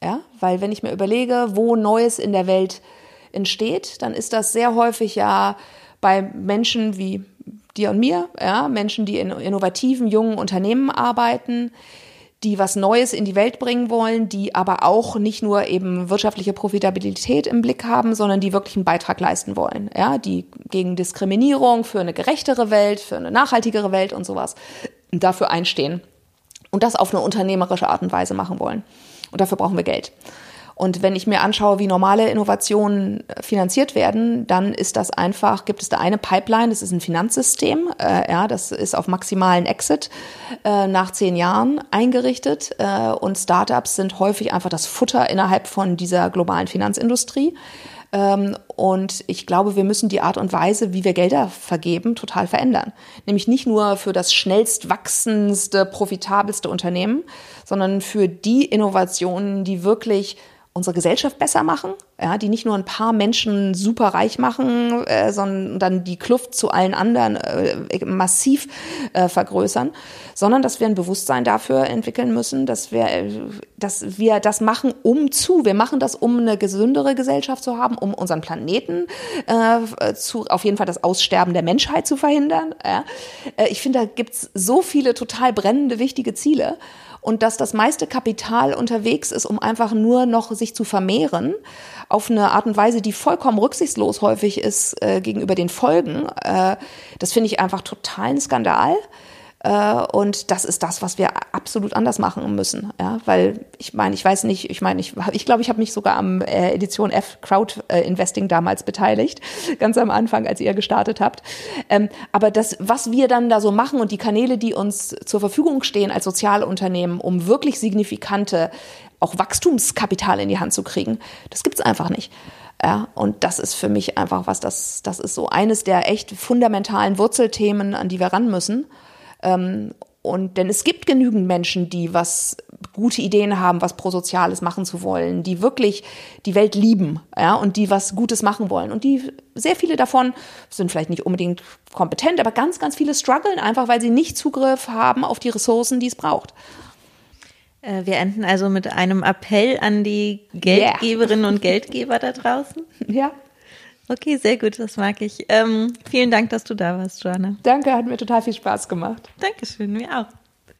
[SPEAKER 5] Ja, weil wenn ich mir überlege, wo Neues in der Welt entsteht, dann ist das sehr häufig ja bei Menschen wie dir und mir, ja, Menschen, die in innovativen, jungen Unternehmen arbeiten, die was Neues in die Welt bringen wollen, die aber auch nicht nur eben wirtschaftliche Profitabilität im Blick haben, sondern die wirklich einen Beitrag leisten wollen, ja, die gegen Diskriminierung, für eine gerechtere Welt, für eine nachhaltigere Welt und sowas dafür einstehen und das auf eine unternehmerische Art und Weise machen wollen. Und dafür brauchen wir Geld. Und wenn ich mir anschaue, wie normale Innovationen äh, finanziert werden, dann ist das einfach, gibt es da eine Pipeline, das ist ein Finanzsystem, äh, ja, das ist auf maximalen Exit äh, nach zehn Jahren eingerichtet äh, und Startups sind häufig einfach das Futter innerhalb von dieser globalen Finanzindustrie. Ähm, und ich glaube, wir müssen die Art und Weise, wie wir Gelder vergeben, total verändern. Nämlich nicht nur für das schnellst wachsendste, profitabelste Unternehmen, sondern für die Innovationen, die wirklich unsere Gesellschaft besser machen, ja, die nicht nur ein paar Menschen super reich machen, äh, sondern dann die Kluft zu allen anderen äh, massiv äh, vergrößern, sondern dass wir ein Bewusstsein dafür entwickeln müssen, dass wir, äh, dass wir das machen, um zu, wir machen das, um eine gesündere Gesellschaft zu haben, um unseren Planeten äh, zu, auf jeden Fall das Aussterben der Menschheit zu verhindern. Ja. Äh, ich finde, da gibt's so viele total brennende, wichtige Ziele und dass das meiste Kapital unterwegs ist, um einfach nur noch sich zu vermehren, auf eine Art und Weise, die vollkommen rücksichtslos häufig ist äh, gegenüber den Folgen. Äh, das finde ich einfach total ein Skandal. Äh, und das ist das, was wir absolut anders machen müssen. Ja, weil ich meine, ich weiß nicht, ich meine, ich ich glaube, ich habe mich sogar am äh, Edition F Crowd äh, Investing damals beteiligt, ganz am Anfang, als ihr gestartet habt. Ähm, aber das, was wir dann da so machen und die Kanäle, die uns zur Verfügung stehen als Sozialunternehmen, um wirklich signifikante auch Wachstumskapital in die Hand zu kriegen, das gibt's einfach nicht. Ja, und das ist für mich einfach was, das, das ist so eines der echt fundamentalen Wurzelthemen, an die wir ran müssen. Ähm, und denn es gibt genügend Menschen, die was gute Ideen haben, was prosoziales machen zu wollen, die wirklich die Welt lieben, ja, und die was Gutes machen wollen. Und die sehr viele davon sind vielleicht nicht unbedingt kompetent, aber ganz, ganz viele strugglen einfach, weil sie nicht Zugriff haben auf die Ressourcen, die es braucht.
[SPEAKER 1] Äh, wir enden also mit einem Appell an die Geldgeberinnen yeah. und Geldgeber da draußen.
[SPEAKER 5] Ja.
[SPEAKER 1] Okay, sehr gut, das mag ich. Ähm, vielen Dank, dass du da warst, Joanna.
[SPEAKER 5] Danke, hat mir total viel Spaß gemacht.
[SPEAKER 1] Dankeschön, mir auch.